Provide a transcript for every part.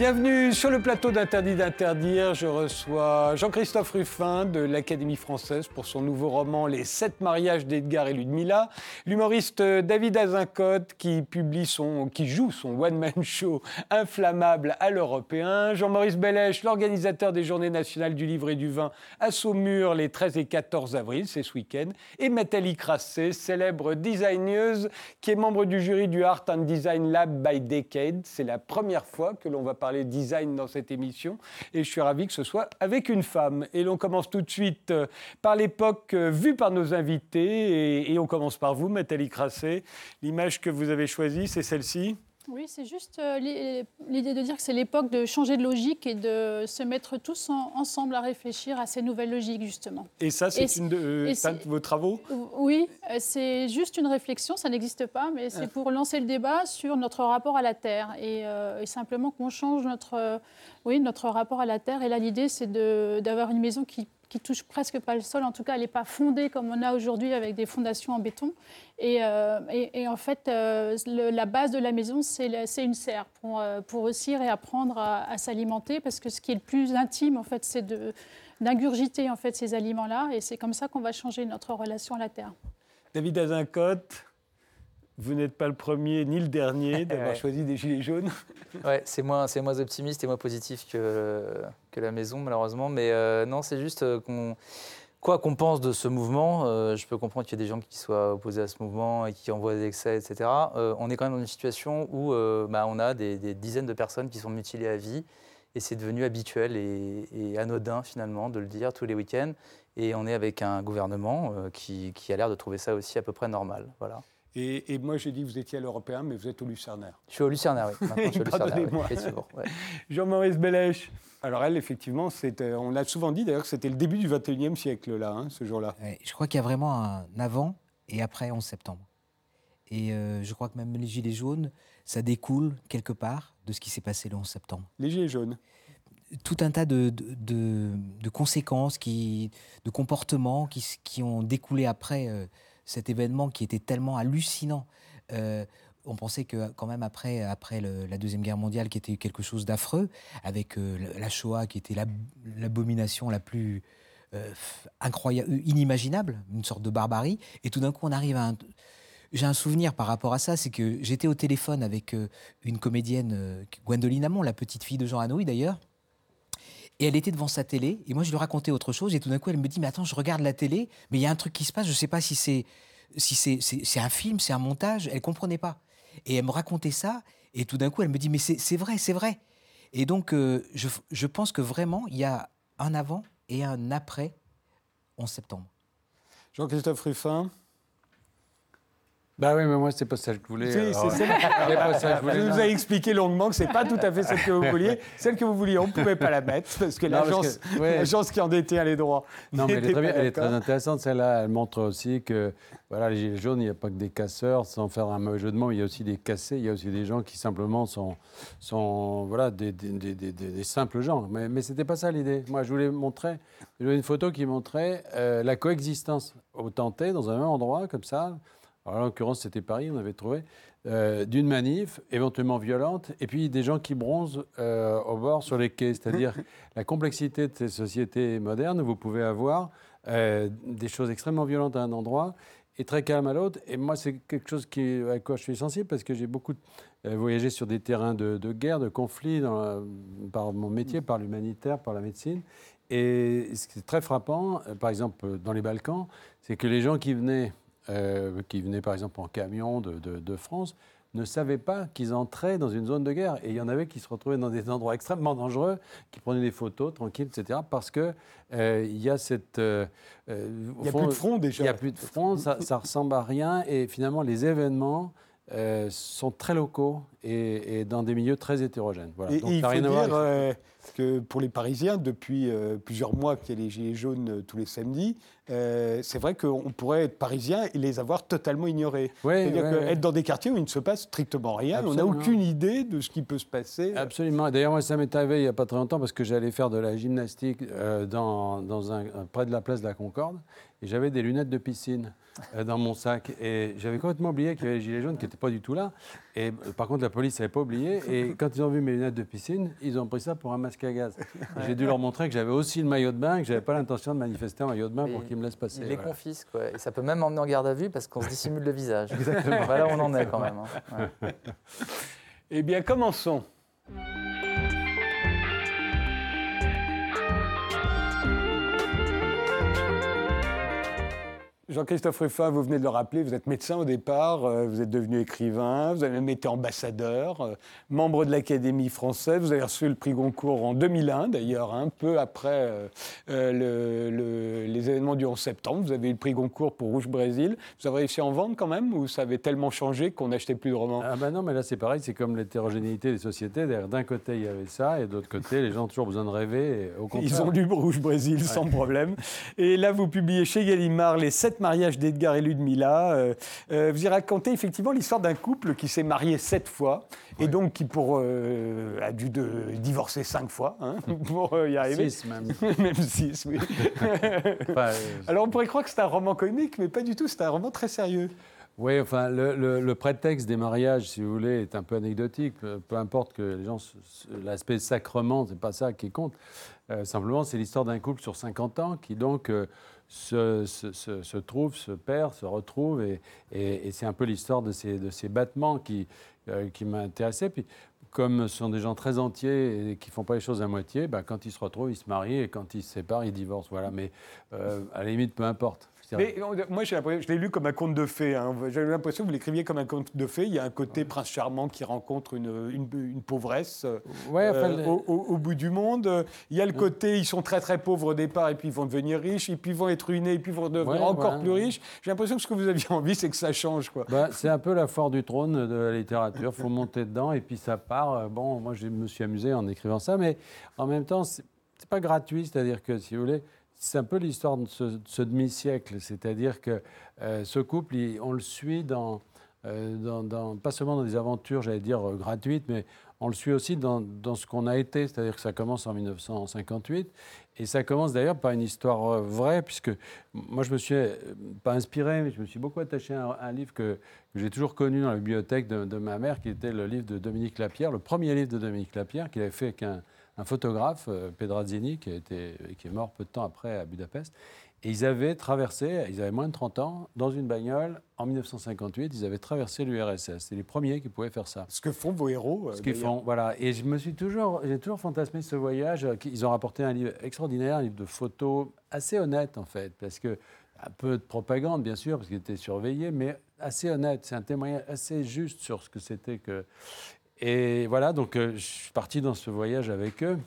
Bienvenue sur le plateau d'Interdit d'interdire. Je reçois Jean-Christophe Ruffin de l'Académie française pour son nouveau roman Les sept mariages d'Edgar et Ludmilla. L'humoriste David Azincote qui joue son one-man show inflammable à l'européen. Jean-Maurice Bellèche, l'organisateur des Journées nationales du livre et du vin à Saumur les 13 et 14 avril, c'est ce week-end. Et Nathalie Crasset, célèbre designeuse qui est membre du jury du Art and Design Lab by Decade. C'est la première fois que l'on va parler design dans cette émission. Et je suis ravi que ce soit avec une femme. Et l'on commence tout de suite euh, par l'époque euh, vue par nos invités. Et, on commence par vous, Nathalie Crasset. L'image que vous avez choisie, c'est celle-ci oui, c'est juste euh, l'idée de dire que c'est l'époque de changer de logique et de se mettre tous ensemble à réfléchir à ces nouvelles logiques, justement. Et ça, c'est une de, euh, vos travaux? Oui, euh, c'est juste une réflexion, ça n'existe pas, mais c'est ah. pour lancer le débat sur notre rapport à la Terre et, et simplement qu'on change notre, oui, notre rapport à la Terre. Et là, l'idée, c'est d'avoir une maison qui qui touche presque pas le sol. En tout cas, elle n'est pas fondée comme on a aujourd'hui avec des fondations en béton. Et, euh, en fait, euh, la base de la maison, c'est une serre pour, euh, pour aussi réapprendre à, s'alimenter, parce que ce qui est le plus intime, en fait, c'est d'ingurgiter en fait ces aliments-là. Et c'est comme ça qu'on va changer notre relation à la terre. David Azincote, vous n'êtes pas le premier ni le dernier d'avoir choisi des gilets jaunes. ouais, c'est moins, c'est moins optimiste et moins positif que, que la maison, malheureusement. Mais euh, non, c'est juste euh, qu'on. Quoi qu'on pense de ce mouvement, euh, je peux comprendre qu'il y ait des gens qui soient opposés à ce mouvement et qui envoient des excès, etc. on est quand même dans une situation où bah, on a des, dizaines de personnes qui sont mutilées à vie et c'est devenu habituel et, et, anodin finalement de le dire tous les week-ends. Et on est avec un gouvernement qui, qui a l'air de trouver ça aussi à peu près normal. Voilà. Et, moi, j'ai dit que vous étiez à l'Européen, mais vous êtes au Lucernaire. Je suis au Lucernaire, oui. Pardonnez-moi. Jean-Maurice Bellèche. Alors elle, effectivement, euh, on l'a souvent dit d'ailleurs que c'était le début du 21e siècle, là, hein, ce jour-là. je crois qu'il y a vraiment un avant et après 11 septembre. Et euh, je crois que même les Gilets jaunes, ça découle quelque part de ce qui s'est passé le 11 septembre. Les Gilets jaunes tout un tas de, de, conséquences, qui, de comportements qui, qui, ont découlé après euh, cet événement qui était tellement hallucinant. Euh, on pensait que quand même après, après la Deuxième Guerre mondiale, qui était quelque chose d'affreux, avec euh, la Shoah qui était l'abomination la, plus euh, incroyable, inimaginable, une sorte de barbarie, et tout d'un coup on arrive à un... J'ai un souvenir par rapport à ça, c'est que j'étais au téléphone avec une comédienne, Gwendoline Amon, la petite fille de Jean Anouilh d'ailleurs, et elle était devant sa télé, et moi je lui racontais autre chose, et tout d'un coup elle me dit, mais attends, je regarde la télé, mais il y a un truc qui se passe, je ne sais pas si c'est si c'est un film, c'est un montage, elle comprenait pas. Et elle me racontait ça, et tout d'un coup elle me dit, mais c'est vrai, c'est vrai. Et donc euh, je, je pense que vraiment, il y a un avant et un après 11 septembre. Jean-Christophe Ruffin bah oui, mais moi, c'est pas ça que je voulais. c'est ça. Je, vous ai expliqué longuement que c'est pas tout à fait celle que vous vouliez. Celle que vous vouliez, on ne pouvait pas la mettre parce que l'agence qui en était les droits. Non, mais elle est, très, elle est très intéressante, celle-là. Elle montre aussi que voilà, les Gilets jaunes, il n'y a pas que des casseurs, sans faire un mauvais jeu de mots, il y a aussi des cassés, il y a aussi des gens qui simplement sont, sont voilà, des, des, des, des simples gens. Mais, mais ce n'était pas ça l'idée. Moi, je voulais montrer, je voulais une photo qui montrait euh, la coexistence au tenté dans un même endroit, comme ça en l'occurrence c'était Paris, on avait trouvé, euh, d'une manif éventuellement violente, et puis des gens qui bronzent euh, au bord sur les quais. C'est-à-dire la complexité de ces sociétés modernes, vous pouvez avoir euh, des choses extrêmement violentes à un endroit et très calme à l'autre. Et moi, c'est quelque chose qui, à quoi je suis sensible parce que j'ai beaucoup voyagé sur des terrains de, guerre, de conflits, par mon métier, par l'humanitaire, par la médecine. Et ce qui est très frappant, par exemple dans les Balkans, c'est que les gens qui venaient euh, qui venaient par exemple en camion de, de, France, ne savaient pas qu'ils entraient dans une zone de guerre. Et il y en avait qui se retrouvaient dans des endroits extrêmement dangereux, qui prenaient des photos tranquilles, etc. Parce qu'il euh, il y a cette... Euh, il n'y a plus de front déjà. Il n'y a plus de front, ça, ça ressemble à rien. Et finalement, les événements sont très locaux et, dans des milieux très hétérogènes. Voilà. Et, Donc, il faut rien dire que pour les Parisiens, depuis plusieurs mois qu'il y a les Gilets jaunes tous les samedis, euh, c'est vrai qu'on pourrait être parisien et les avoir totalement ignorés. Ouais, C'est-à-dire ouais, qu'être ouais. dans des quartiers où il ne se passe strictement rien, on n'a aucune idée de ce qui peut se passer. Absolument. D'ailleurs, moi, ça m'est arrivé il n'y a pas très longtemps parce que j'allais faire de la gymnastique euh, dans, dans un, près de la place de la Concorde et j'avais des lunettes de piscine euh, dans mon sac. Et j'avais complètement oublié qu'il y avait les gilets jaunes qui n'étaient pas du tout là. Et euh, par contre, la police n'avait pas oublié. Et quand ils ont vu mes lunettes de piscine, ils ont pris ça pour un masque à gaz. J'ai dû leur montrer que j'avais aussi le maillot de bain et que j'avais pas l'intention de manifester en maillot de bain pour qu'ils me laissent passer. Il les Voilà. confisque, ouais. Et ça peut même emmener en garde à vue parce qu'on se dissimule le visage. Exactement. Voilà, on en est quand même. hein. Ouais. Eh bien, commençons. Jean-Christophe Ruffin, vous venez de le rappeler, vous êtes médecin au départ, euh, vous êtes devenu écrivain, vous avez même été ambassadeur, euh, membre de l'Académie française, vous avez reçu le prix Goncourt en 2001 d'ailleurs, un peu après euh, le- le- les événements du 11 septembre, vous avez eu le prix Goncourt pour Rouge Brésil, vous avez réussi à en vendre quand même ou ça avait tellement changé qu'on n'achetait plus de romans? Ah bah non, mais là c'est pareil, c'est comme l'hétérogénéité des sociétés. D'ailleurs, D'un côté il y avait ça, et de l'autre côté les gens ont toujours besoin de rêver. Et au contraire, Ils ont lu Rouge Brésil sans problème. Et là, vous publiez chez Gallimard les sept mariages d'Edgar et Ludmilla. Euh, euh, vous y racontez effectivement l'histoire d'un couple qui s'est marié sept fois et donc qui pour, euh, a dû de, divorcer cinq fois hein, pour y arriver. Six même. Même six, oui. Enfin, Alors on pourrait croire que c'est un roman comique, mais pas du tout, c'est un roman très sérieux. Oui, enfin, le, prétexte des mariages, si vous voulez, est un peu anecdotique. Peu, peu importe que les gens, l'aspect sacrement, c'est pas ça qui compte. Euh, simplement, c'est l'histoire d'un couple sur 50 ans qui donc euh, se, trouve, se perd, se retrouve, et, c'est un peu l'histoire de ces, battements qui, euh, qui. Puis, comme ce sont des gens très entiers et qui font pas les choses à moitié, bah, quand ils se retrouvent, ils se marient, et quand ils se séparent, ils divorcent. Voilà. Mais euh, à la limite, peu importe. Mais moi, j'ai l'impression- je l'ai lu comme un conte de fées. hein. J'avais l'impression que vous l'écriviez comme un conte de fées. Il y a un côté prince charmant qui rencontre une, une, une pauvresse euh, Ouais, euh, au, au- au bout du monde. Il y a le côté, ils sont très très pauvres au départ et puis ils vont devenir riches, et puis ils vont être ruinés et puis ils vont devenir Ouais, encore plus riches. J'ai l'impression que ce que vous aviez envie, c'est que ça change. Quoi. Bah, c'est un peu la foire du trône de la littérature. Il faut monter dedans et puis ça part. Euh, Bon, moi, je me suis amusé en écrivant ça, mais en même temps, c'est pas gratuit. C'est-à-dire que, si vous voulez, c'est un peu l'histoire de ce, de ce demi-siècle. C'est-à-dire que euh, ce couple, on le suit dans, euh, dans- pas seulement dans des aventures, j'allais dire, euh, gratuites, mais on le suit aussi dans, ce qu'on a été. C'est-à-dire que ça commence en 1958. Et ça commence d'ailleurs par une histoire vraie, puisque moi, je me suis pas inspiré, mais je me suis beaucoup attaché à un, livre que, que j'ai toujours connu dans la bibliothèque de, de ma mère, qui était le livre de Dominique Lapierre, le premier livre de Dominique Lapierre, qu'il avait fait avec un, un photographe, euh, Pedrazzini, qui, a été, qui est mort peu de temps après à Budapest. Et ils avaient traversé, ils avaient moins de 30 ans, dans une bagnole, en 1958, ils avaient traversé l'URSS. C'est les premiers qui pouvaient faire ça. Ce que font vos héros. euh, Ce qu'ils font, voilà. Et je me suis toujours, j'ai toujours fantasmé ce voyage. euh, Ils ont rapporté un livre extraordinaire, un livre de photos assez honnête en fait, parce que un peu de propagande bien sûr, parce qu'il était surveillé, mais assez honnête. C'est un témoignage assez juste sur ce que c'était que. Et voilà, donc euh, je suis parti dans ce voyage avec eux.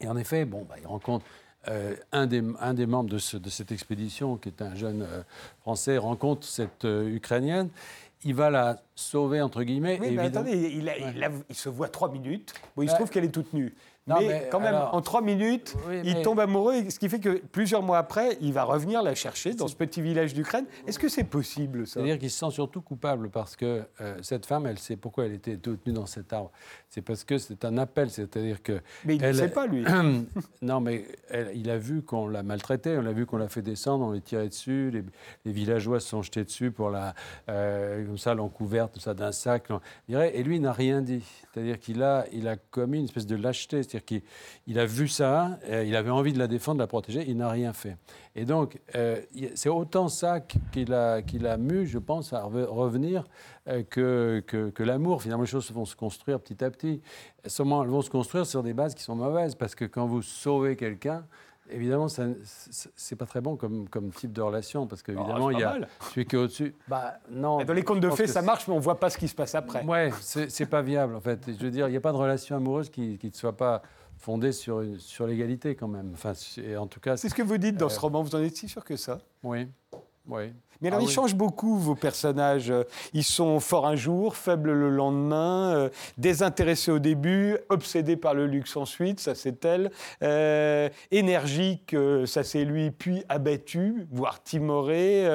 Et en effet, bon, bah, ils rencontrent euh, un, des, un des membres de, ce- de cette expédition, qui est un jeune euh, Français, rencontre cette Ukrainienne. Il va la sauver, entre guillemets. Oui, mais évidemment- attendez, il, a- il a- il se voit trois minutes. Bon, il se trouve qu'elle est toute nue. Non, mais, mais quand même, alors- en trois minutes, Oui, il tombe amoureux, ce qui fait que plusieurs mois après, il va revenir la chercher dans ce petit village d'Ukraine. Est-ce que c'est possible, ça? C'est-à-dire qu'il se sent surtout coupable parce que euh, cette femme, elle sait pourquoi elle était toute nue dans cet arbre. C'est parce que c'est un appel, c'est-à-dire que. Mais il ne elle- sait pas, lui. non, mais elle- il a vu qu'on l'a maltraitée, on l'a vu qu'on l'a fait descendre, on l'a tiré dessus, les, les villageois se sont jetés dessus pour la. euh, comme ça, l'ont couverte, tout ça, d'un sac. Et lui, il n'a rien dit. C'est-à-dire qu'il a, il a commis une espèce de lâcheté. C'est-à-dire qu'il il a vu ça, euh, il avait envie de la défendre, de la protéger, il n'a rien fait. Et donc, euh, c'est autant ça qu'il a, qu'il a mu, je pense, à reve- revenir euh, que, que, que l'amour. Finalement, les choses vont se construire petit à petit. Seulement, elles vont se construire sur des bases qui sont mauvaises, parce que quand vous sauvez quelqu'un, évidemment, c'est pas très bon comme, comme type de relation, parce qu'évidemment, Oh, c'est il y a mal. celui qui est au-dessus. Bah, non. Dans les contes de fées, ça marche, mais on ne voit pas ce qui se passe après. Ouais, c'est pas viable en fait. Je veux dire, il n'y a pas de relation amoureuse qui ne soit pas fondée sur, sur l'égalité quand même. Enfin, c'est- en tout cas, C'est ce que vous dites dans Euh, ce roman, vous en êtes si sûr que ça? Oui. Oui. Mais alors, Ah ils oui. changent beaucoup, vos personnages. Ils sont forts un jour, faibles le lendemain, euh, désintéressés au début, obsédés par le luxe ensuite, ça c'est elle, euh, énergiques, euh, ça c'est lui, puis abattus, voire timorés.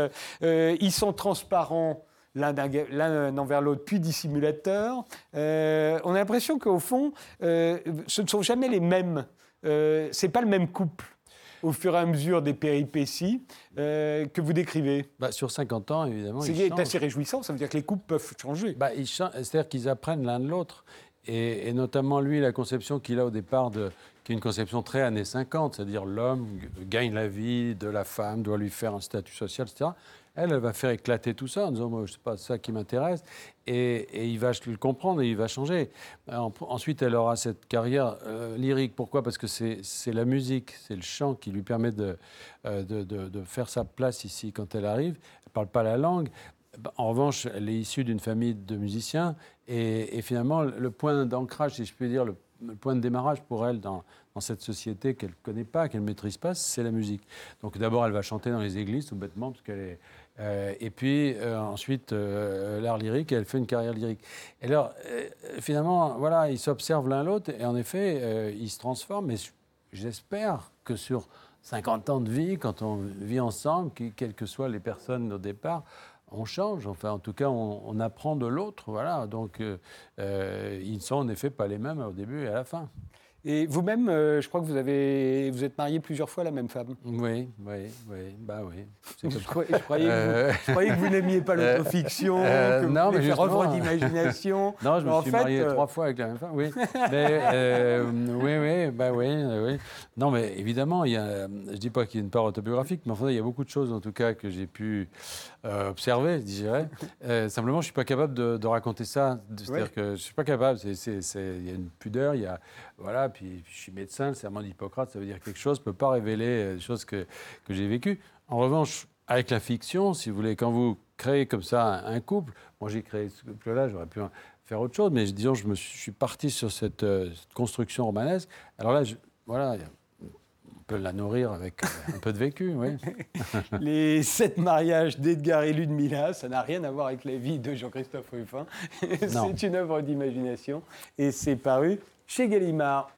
Euh, ils sont transparents l'un envers l'autre, puis dissimulateurs. On a l'impression qu'au fond, ce ne sont jamais les mêmes. C'est pas le même couple au fur et à mesure des péripéties euh, que vous décrivez. Bah, sur 50 ans, évidemment, C'est assez réjouissant, ça veut dire que les couples peuvent changer. Bah, C'est-à-dire qu'ils apprennent l'un de l'autre. Et, et notamment, lui, la conception qu'il a au départ, de, qui est une conception très années 50, c'est-à-dire l'homme gagne la vie de la femme, doit lui faire un statut social, etc. Elle, elle va faire éclater tout ça en disant, moi, c'est pas ça qui m'intéresse. Et, et il va le comprendre et il va changer. En- ensuite, elle aura cette carrière euh, lyrique. Pourquoi? Parce que c'est la musique, c'est le chant qui lui permet de, euh, de, de- de faire sa place ici quand elle arrive. Elle ne parle pas la langue. En revanche, elle est issue d'une famille de musiciens et, finalement, le point d'ancrage, si je puis dire, le, le point de démarrage pour elle dans, dans cette société qu'elle ne connaît pas, qu'elle ne maîtrise pas, c'est la musique. Donc d'abord, elle va chanter dans les églises, tout bêtement, parce qu'elle est... euh, et puis euh, ensuite, euh, l'art lyrique, elle fait une carrière lyrique. Et alors, finalement, voilà, ils s'observent l'un l'autre, et en effet, ils se transforment, mais j'espère que sur 50 ans de vie, quand on vit ensemble, quelles que soient les personnes au départ, on change. Enfin, en tout cas, on, on apprend de l'autre. Voilà. Donc, ils ne sont en effet pas les mêmes au début et à la fin. Et vous-même, euh, je crois que vous, avez, vous êtes marié plusieurs fois à la même femme. Oui, oui, oui. Bah oui. Je, croyais- je croyais que vous- Euh, je croyais que vous n'aimiez pas l'autofiction, euh, que vous non, mais faire œuvre justement- d'imagination. Non, je me Mais en suis fait, marié euh, trois fois avec la même femme, oui. Mais, euh, oui, oui, bah oui, euh, oui. Non, mais évidemment, il y a, je dis pas qu'il y a une part autobiographique, mais enfin, il y a beaucoup de choses, en tout cas, que j'ai pu euh, observer. Euh, simplement, je suis pas capable de, de raconter ça. C'est-à-dire Ouais. que je suis pas capable. Il y a une pudeur, il y a, voilà. Puis, je suis médecin, le serment d'Hippocrate, ça veut dire quelque chose. Je peux pas révéler euh, des choses que, que j'ai vécues. En revanche, avec la fiction, si vous voulez, quand vous créez comme ça un, un couple, moi j'ai créé ce couple-là, j'aurais pu faire autre chose, mais disons, je me suis, je suis parti sur cette, euh, cette construction romanesque. Alors là, je- voilà, on peut la nourrir avec euh, un peu de vécu, oui. Les sept mariages d'Edgar et Ludmilla, ça n'a rien à voir avec la vie de Jean-Christophe Ruffin. C'est une œuvre d'imagination et c'est paru chez Gallimard.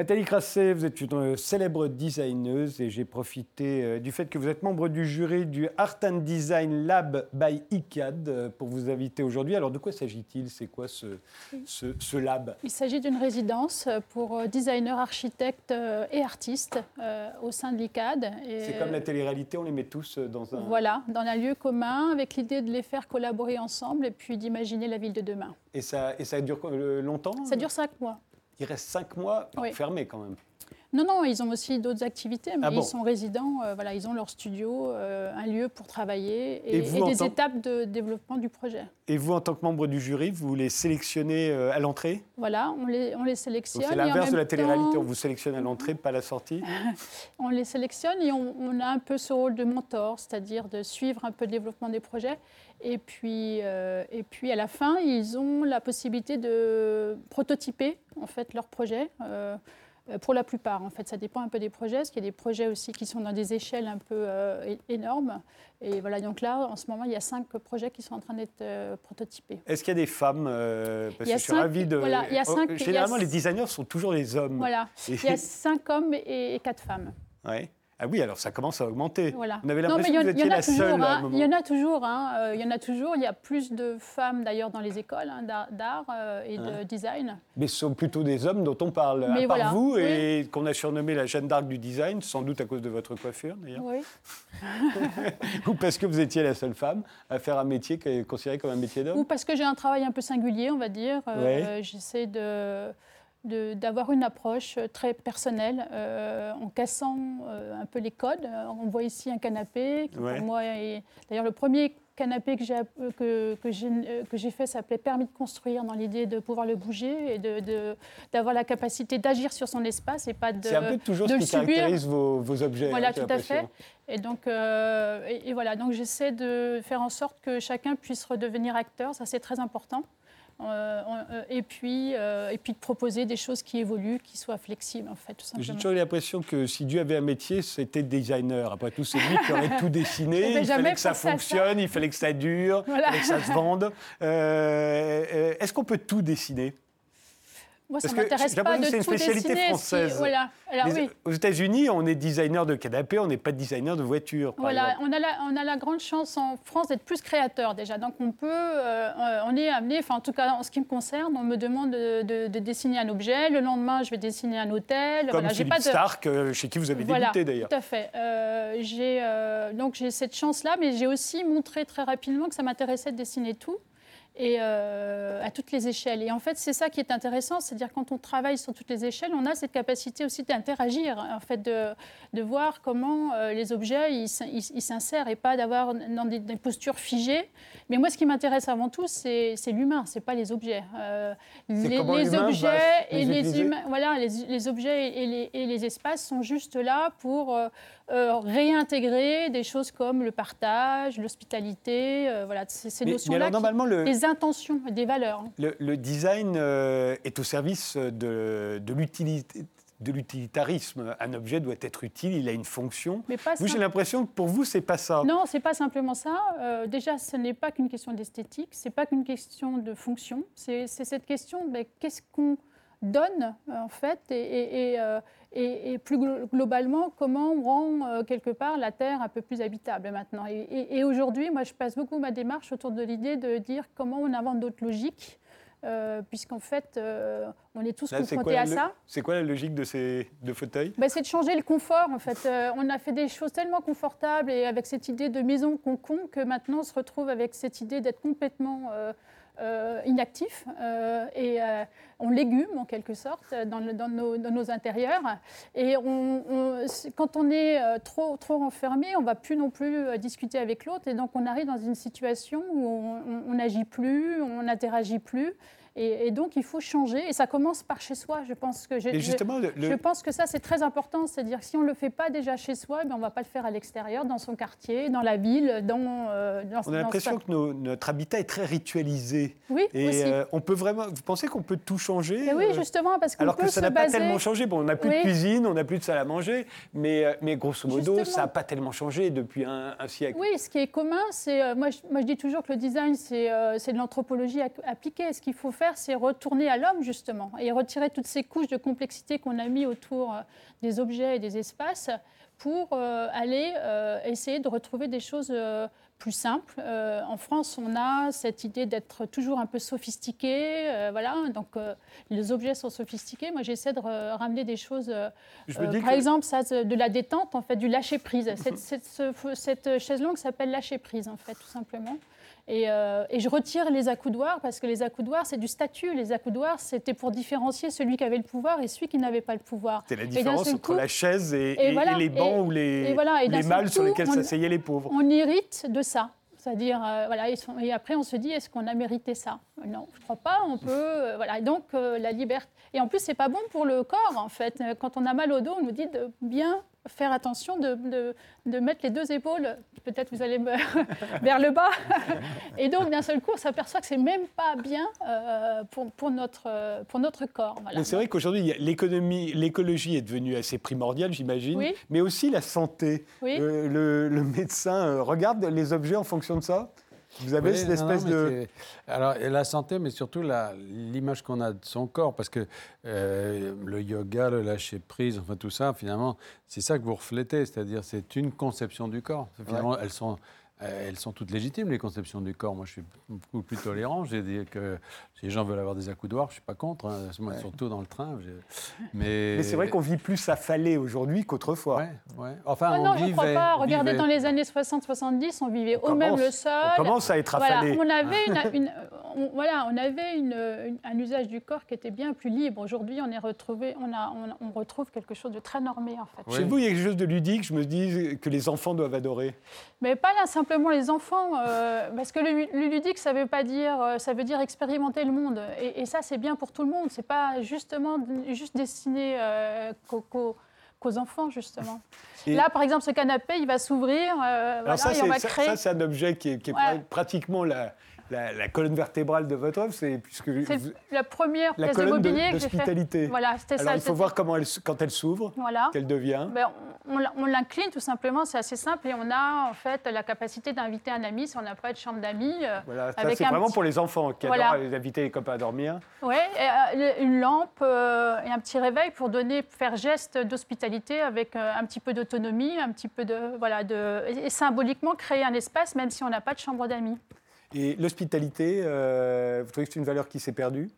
Nathalie Crasset, vous êtes une euh, célèbre designeuse et j'ai profité euh, du fait que vous êtes membre du jury du Art and Design Lab by ICAD euh, pour vous inviter aujourd'hui. Alors de quoi s'agit-il? C'est quoi ce, ce, ce lab? Il s'agit d'une résidence pour designers, architectes et artistes au sein de l'ICAD. C'est comme la télé-réalité, on les met tous dans un... Voilà, dans un lieu commun, avec l'idée de les faire collaborer ensemble et puis d'imaginer la ville de demain. Et ça, et ça dure longtemps? Ça dure cinq mois. Il reste cinq mois Oui. fermés quand même. Non, non, ils ont aussi d'autres activités, mais Ah bon ils sont résidents, euh, voilà, ils ont leur studio, euh, un lieu pour travailler et, Et vous, et en des tant- étapes de développement du projet. Et vous, en tant que membre du jury, vous les sélectionnez euh, à l'entrée? Voilà, on les, on les sélectionne. c'est l'inverse de la télé-réalité, temps, on vous sélectionne à l'entrée, pas à la sortie? On les sélectionne et on, on a un peu ce rôle de mentor, c'est-à-dire de suivre un peu le développement des projets. Et puis, euh, et puis à la fin, ils ont la possibilité de prototyper en fait leur projet. Euh, pour la plupart, en fait, ça dépend un peu des projets, parce qu'il y a des projets aussi qui sont dans des échelles un peu euh, énormes. Et voilà, donc là, en ce moment, il y a cinq projets qui sont en train d'être euh, prototypés. Est-ce qu'il y a des femmes euh, Parce que je suis cinq- ravi de... voilà, il y a Oh, cinq- il y a- Généralement, les designers sont toujours des hommes. Voilà, Et- il y a cinq hommes et, et quatre femmes. Ouais. Ah oui, alors ça commence à augmenter. Voilà. On avait l'impression il que vous il étiez la toujours. seule un hein. Il y en a toujours. hein. Euh, Il y en a toujours. Il y a plus de femmes d'ailleurs dans les écoles hein, d'art- euh, et de design. Mais ce sont plutôt des hommes dont on parle. Mais à part voilà, vous, oui. et qu'on a surnommé la Jeanne d'Arc du design, sans doute à cause de votre coiffure d'ailleurs. Oui. Ou parce que vous étiez la seule femme à faire un métier qui est considéré comme un métier Ou d'homme parce que j'ai un travail un peu singulier, on va dire. Euh. J'essaie de- d'avoir une approche très personnelle euh, en cassant euh, un peu les codes. Euh, On voit ici un canapé qui Ouais. pour moi est d'ailleurs le premier canapé que j'ai euh, que, que j'ai euh, fait s'appelait permis de construire dans l'idée de pouvoir le bouger et de d'avoir la capacité d'agir sur son espace et pas de C'est un peu toujours de ce qui subir. caractérise vos, vos objets. Voilà, hein, j'ai tout à fait. Et donc, euh, et, et voilà, donc j'essaie de faire en sorte que chacun puisse redevenir acteur. Ça, c'est très important. Euh, euh, et, puis, et puis de proposer des choses qui évoluent, qui soient flexibles, en fait, tout simplement. J'ai toujours l'impression que si Dieu avait un métier, c'était designer. Après tout, c'est lui qui aurait tout dessiné. il fallait que ça fonctionne, il fallait que ça dure, il fallait que ça se vende. Est-ce qu'on peut tout dessiner? Moi, ça ne m'intéresse pas de c'est une spécialité française. Voilà. Aux États-Unis, on est designer de canapé, on n'est pas designer de voiture. Voilà, on a, la, on a la grande chance en France d'être plus créateur déjà. Donc on peut, euh, on est amené, enfin en tout cas en ce qui me concerne, on me demande de, dessiner un objet. Le lendemain, je vais dessiner un hôtel. Comme voilà, Philippe pas de... Stark, euh, chez qui vous avez débuté d'ailleurs. Tout à fait. Euh, j'ai donc j'ai cette chance-là, mais j'ai aussi montré très rapidement que ça m'intéressait de dessiner tout et euh, à toutes les échelles. Et en fait, c'est ça qui est intéressant, c'est-à-dire quand on travaille sur toutes les échelles, on a cette capacité aussi d'interagir, en fait, de, de voir comment euh, les objets ils, s'insèrent et pas d'avoir dans des, postures figées. Mais moi, ce qui m'intéresse avant tout, c'est, l'humain, c'est pas les objets. Euh, les, objets et les humains, voilà, les, objets et les, et les, espaces sont juste là pour réintégrer des choses comme le partage, l'hospitalité, voilà, ces, notions-là. Le intentions, des valeurs. Le, design euh, est au service de, l'utilitarisme. Un objet doit être utile, il a une fonction. Mais vous, j'ai l'impression que pour vous, c'est pas ça. Non, c'est pas simplement ça. Euh, déjà, ce n'est pas qu'une question d'esthétique, c'est pas qu'une question de fonction. C'est cette question de qu'est-ce qu'on donne en fait et, et, euh, et, plus globalement comment on rend euh, quelque part la Terre un peu plus habitable maintenant? Et, aujourd'hui, moi je passe beaucoup ma démarche autour de l'idée de dire comment on invente d'autres logiques. Euh, puisqu'en fait, on est tous confrontés à ça. C'est quoi la logique de ces deux fauteuils? Ben, C'est de changer le confort, en fait. on a fait des choses tellement confortables et avec cette idée de maison concon que maintenant on se retrouve avec cette idée d'être complètement euh, inactif euh, et euh, on légume en quelque sorte dans, nos, intérieurs. Et quand on est trop, trop renfermé, on ne va plus non plus discuter avec l'autre et donc on arrive dans une situation où on n'agit plus, on n'interagit plus. Et, donc, il faut changer. Et ça commence par chez soi. Je pense que, justement, je, pense que ça, c'est très important. C'est-à-dire que si on ne le fait pas déjà chez soi, ben, on ne va pas le faire à l'extérieur, dans son quartier, dans la ville, dans... Euh, on a l'impression que notre habitat est très ritualisé. Oui, Et euh, on peut vraiment... Vous pensez qu'on peut tout changer Oui, euh, justement, parce qu'on Alors que ça n'a pas tellement changé. Bon, on n'a plus de cuisine, on n'a plus de salle à manger, mais, mais grosso modo, ça n'a pas tellement changé depuis un, siècle. Oui, ce qui est commun, c'est... moi, moi, je dis toujours que le design, c'est de l'anthropologie appliquée. Ce qu'il faut faire, c'est retourner à l'homme, justement, et retirer toutes ces couches de complexité qu'on a mis autour euh, des objets et des espaces pour euh, aller euh, essayer de retrouver des choses plus simples. en France, on a cette idée d'être toujours un peu sophistiqué. voilà, donc les objets sont sophistiqués. Moi, j'essaie de ramener des choses. par exemple, ça, de la détente, en fait, du lâcher prise. cette, cette, cette chaise longue s'appelle lâcher prise, en fait, tout simplement. Euh, et, je retire les accoudoirs parce que les accoudoirs, c'est du statut. Les accoudoirs, c'était pour différencier celui qui avait le pouvoir et celui qui n'avait pas le pouvoir. C'est la différence entre la chaise et, les bancs ou les, les malles sur lesquels s'asseyaient les pauvres. On hérite de ça. C'est-à-dire, euh, voilà, et après on se dit, est-ce qu'on a mérité ça? Non, je ne crois pas, on peut, euh, voilà. Et donc, la liberté. Et en plus, c'est pas bon pour le corps, en fait. Quand on a mal au dos, on nous dit de bien faire attention de, de, mettre les deux épaules, peut-être vous allez vers le bas. Et donc, d'un seul coup, on s'aperçoit que c'est même pas bien euh, pour, pour, notre, pour notre corps. C'est vrai qu'aujourd'hui, l'économie, l'écologie est devenue assez primordiale, j'imagine, mais aussi la santé. Euh, le, le, médecin euh, regarde les objets en fonction de ça? Vous avez cette espèce de... Alors, la santé, mais surtout l'image qu'on a de son corps, parce que euh, le yoga, le lâcher-prise, enfin tout ça, finalement, c'est ça que vous reflétez, c'est-à-dire c'est une conception du corps. Finalement, elles sont elles sont toutes légitimes, les conceptions du corps. Moi, je suis beaucoup plus tolérant. J'ai dit que si les gens veulent avoir des accoudoirs, je ne suis pas contre, hein. surtout dans le train. Mais, Mais c'est vrai qu'on vit plus affalé aujourd'hui qu'autrefois. Ouais, Enfin, non, je ne crois pas. Regardez, dans les années 60-70, on vivait au même le sol. On commence à être affalé. on avait, une, voilà, on avait une, un usage du corps qui était bien plus libre. Aujourd'hui, on, est retrouvé, on, a, on, retrouve quelque chose de très normé, en fait. Chez vous, il y a quelque chose de ludique, je me dis, que les enfants doivent adorer. Mais pas là, simplement les enfants, euh, parce que le, ludique, ça veut pas dire, euh, ça veut dire expérimenter le monde, et, ça c'est bien pour tout le monde. C'est pas justement juste destiné euh, qu'aux enfants justement. Là, par exemple, ce canapé, il va s'ouvrir, voilà, ça, et on va créer. Ça, c'est un objet qui est, pratiquement la la, colonne vertébrale de votre œuvre, c'est puisque la première la pièce colonne de mobilier d'hospitalité. Voilà, c'était ça. Il faut voir comment elle, quand elle s'ouvre, voilà. qu'elle devient. Ben, on, l'incline tout simplement, c'est assez simple, et on a en fait la capacité d'inviter un ami si on n'a pas de chambre d'amis. Euh, voilà, c'est vraiment pour les enfants qui adorent inviter les copains à dormir. Oui, euh, une lampe euh, et un petit réveil pour donner, faire geste d'hospitalité avec un petit peu d'autonomie, un petit peu de voilà, de, et symboliquement créer un espace même si on n'a pas de chambre d'amis. Et l'hospitalité, euh, vous trouvez que c'est une valeur qui s'est perdue?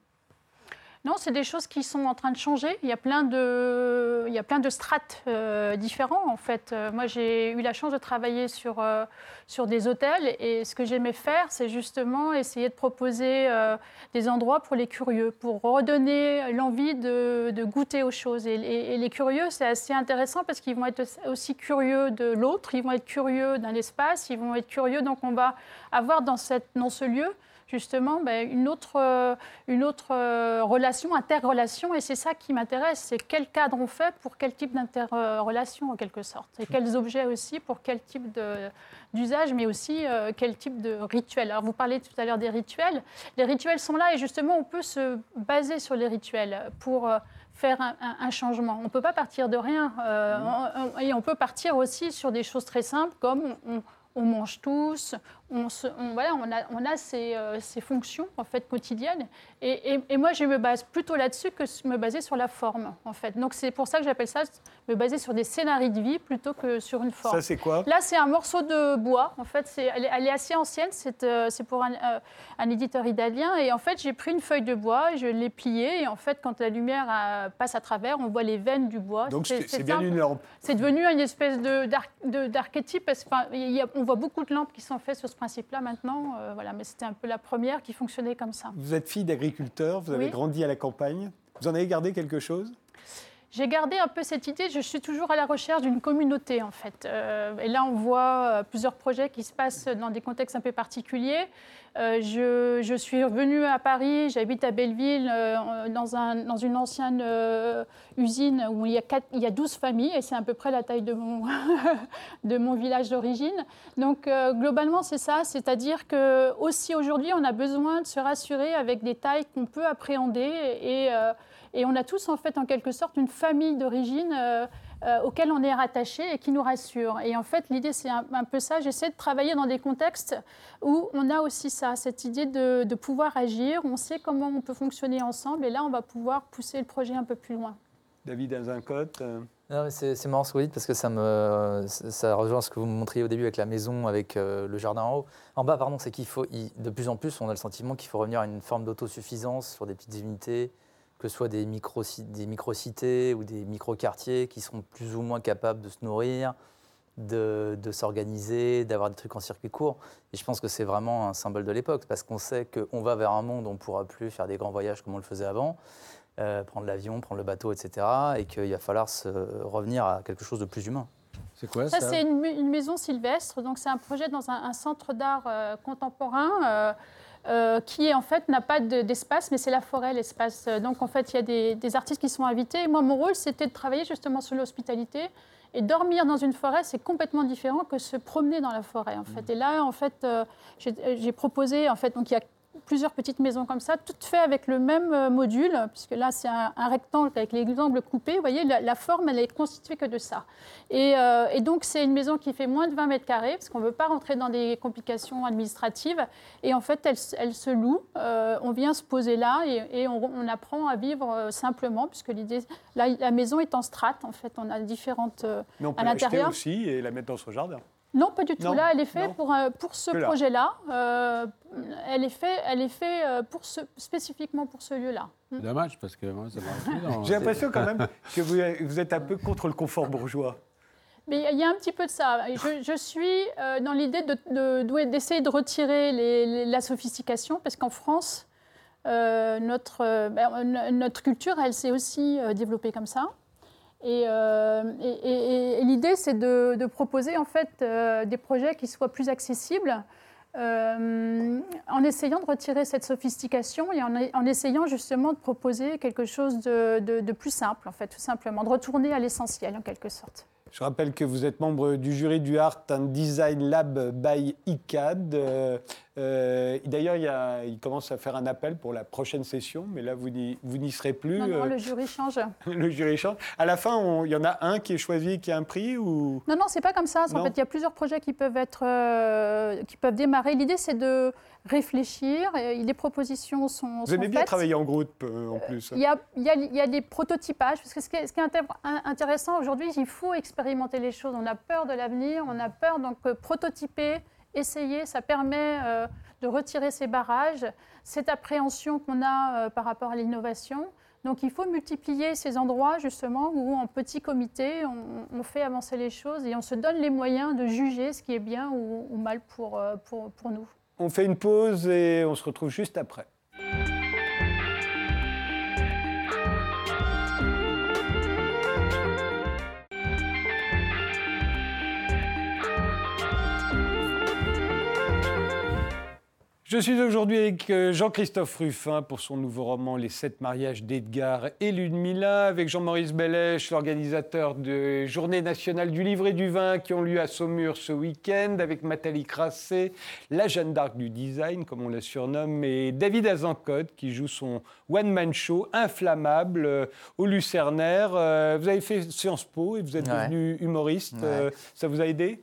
Non, c'est des choses qui sont en train de changer. Il y a plein de, il y a plein de strates euh, différents, en fait. Euh, moi, j'ai eu la chance de travailler sur, euh, sur des hôtels et ce que j'aimais faire, c'est justement essayer de proposer des endroits pour les curieux, pour redonner l'envie de, goûter aux choses. Et, et les curieux, c'est assez intéressant parce qu'ils vont être aussi curieux de l'autre, ils vont être curieux d'un espace, ils vont être curieux. Donc, on va avoir dans, cette, dans ce lieu justement ben, une autre, euh, une autre euh, relation, interrelation. Et c'est ça qui m'intéresse, c'est quel cadre on fait pour quel type d'interrelation en quelque sorte. Et quels objets aussi pour quel type d'usage, mais aussi euh, quel type de rituel. Alors vous parlez tout à l'heure des rituels. Les rituels sont là et justement on peut se baser sur les rituels pour faire un, changement. On ne peut pas partir de rien. et on peut partir aussi sur des choses très simples comme on mange tous, on, voilà, on a, on a ces, euh, fonctions en fait quotidiennes. Et, moi, je me base plutôt là-dessus que me baser sur la forme, en fait. Donc c'est pour ça que j'appelle ça me baser sur des scénarios de vie plutôt que sur une forme. Ça, c'est quoi? Là, c'est un morceau de bois. En fait, c'est, elle, est assez ancienne. C'est, euh, pour un, euh, un, éditeur italien. Et en fait, j'ai pris une feuille de bois, je l'ai pliée. Et en fait, quand la lumière passe à travers, on voit les veines du bois. Donc c'est, bien une lampe. C'est devenu une espèce de, d'archétype. Enfin, on voit beaucoup de lampes qui sont faites sur ce principe-là maintenant. Euh, voilà, mais c'était un peu la première qui fonctionnait comme ça. Vous êtes fille d'agriculteur, vous avez grandi à la campagne. Vous en avez gardé quelque chose? J'ai gardé un peu cette idée, je suis toujours à la recherche d'une communauté en fait. Euh, et là, on voit euh, plusieurs projets qui se passent dans des contextes un peu particuliers. je, je, suis revenue à Paris, j'habite à Belleville, dans, un, dans, une ancienne usine où il y, a il y a 12 familles, et c'est à peu près la taille de mon, de mon village d'origine. Donc globalement, c'est ça, c'est-à-dire que aussi aujourd'hui, on a besoin de se rassurer avec des tailles qu'on peut appréhender et et on a tous, en fait, en quelque sorte, une famille d'origine euh, euh, auquel on est rattaché et qui nous rassure. Et en fait, l'idée, c'est un, peu ça. J'essaie de travailler dans des contextes où on a aussi ça, cette idée de, pouvoir agir. On sait comment on peut fonctionner ensemble. Et là, on va pouvoir pousser le projet un peu plus loin. David Azincote euh. c'est marrant ce que vous dites parce que ça, me, ça rejoint ce que vous me montriez au début avec la maison, avec le jardin en haut. En bas, pardon, c'est qu'il faut, de plus en plus, on a le sentiment qu'il faut revenir à une forme d'autosuffisance sur des petites unités, que ce soit des micro-cités ou des micro-quartiers qui sont plus ou moins capables de se nourrir, de, s'organiser, d'avoir des trucs en circuit court. Et je pense que c'est vraiment un symbole de l'époque, parce qu'on sait qu'on va vers un monde où on ne pourra plus faire des grands voyages comme on le faisait avant, euh, prendre l'avion, prendre le bateau, etc., et qu'il va falloir se revenir à quelque chose de plus humain. C'est quoi ça Ça, c'est une, maison sylvestre, donc c'est un projet dans un, centre d'art euh, contemporain. Euh, euh, qui en fait n'a pas d'espace, mais c'est la forêt l'espace. Donc en fait, il y a des, artistes qui sont invités. moi, mon rôle, c'était de travailler justement sur l'hospitalité. Et dormir dans une forêt, c'est complètement différent que se promener dans la forêt, en fait. Et là, en fait, euh, j'ai proposé, en fait, donc il y a plusieurs petites maisons comme ça, toutes faites avec le même euh, module, puisque là c'est un, rectangle avec les angles coupés. Vous voyez, la, forme, elle est constituée que de ça. Euh, et, donc c'est une maison qui fait moins de 20 mètres carrés, parce qu'on ne veut pas rentrer dans des complications administratives. Et en fait, elle, elle se loue. Euh, on vient se poser là et, on, apprend à vivre simplement, puisque l'idée, la maison est en strates. En fait, on a différentes Mais on peut l'acheter aussi et la mettre dans son jardin. Non, pas du tout. Là, elle est faite pour, euh, pour ce projet-là. Euh, elle est faite elle est fait, euh, pour ce, spécifiquement pour ce lieu-là. Hmm. Dommage, parce que moi, ça m'a J'ai l'impression quand même que vous, vous, êtes un peu contre le confort bourgeois. Mais il y a un petit peu de ça. Je, suis dans l'idée d'essayer de, de, retirer la sophistication, parce qu'en France, notre, ben, notre culture, elle s'est aussi développée comme ça. Euh, et, l'idée, c'est de, proposer en fait euh, des projets qui soient plus accessibles, euh, en essayant de retirer cette sophistication et en, essayant justement de proposer quelque chose de, de, plus simple, en fait, tout simplement, de retourner à l'essentiel en quelque sorte. Je rappelle que vous êtes membre du jury du Art and Design Lab by ICAD. Euh, D'ailleurs, il, commence à faire un appel pour la prochaine session, mais là, vous n'y serez plus. Non, non, euh, le jury change. le jury change. À la fin, il y en a un qui est choisi, qui a un prix ou? Non, non, c'est pas comme ça. En Non. fait, il y a plusieurs projets qui peuvent être, euh, qui peuvent démarrer. L'idée, c'est de réfléchir. et Les propositions sont, Vous sont aimez bien faites. travailler en groupe euh, en plus. Il y, a, il, y a, il y a des prototypages, parce que ce qui est, ce qui est intér- in- intéressant aujourd'hui, il faut expérimenter les choses. On a peur de l'avenir, on a peur, donc euh, prototyper, essayer, ça permet euh, de retirer ces barrages, cette appréhension qu'on a euh, par rapport à l'innovation. Donc il faut multiplier ces endroits justement où en petit comité, on, fait avancer les choses et on se donne les moyens de juger ce qui est bien ou, mal pour, pour nous. On fait une pause et on se retrouve juste après. Je suis aujourd'hui avec euh, Jean-Christophe Ruffin pour son nouveau roman Les sept mariages d'Edgar et Ludmilla, avec Jean-Maurice Bellèche, l'organisateur de Journée nationale du livre et du vin qui ont lieu à Saumur ce week-end, avec Nathalie Crassé, la Jeanne d'Arc du design, comme on la surnomme, et David Azencote qui joue son one-man show inflammable euh, au Lucernaire. Euh, Vous avez fait Sciences Po et vous êtes Ouais. devenu humoriste. Ouais. Euh, Ça vous a aidé?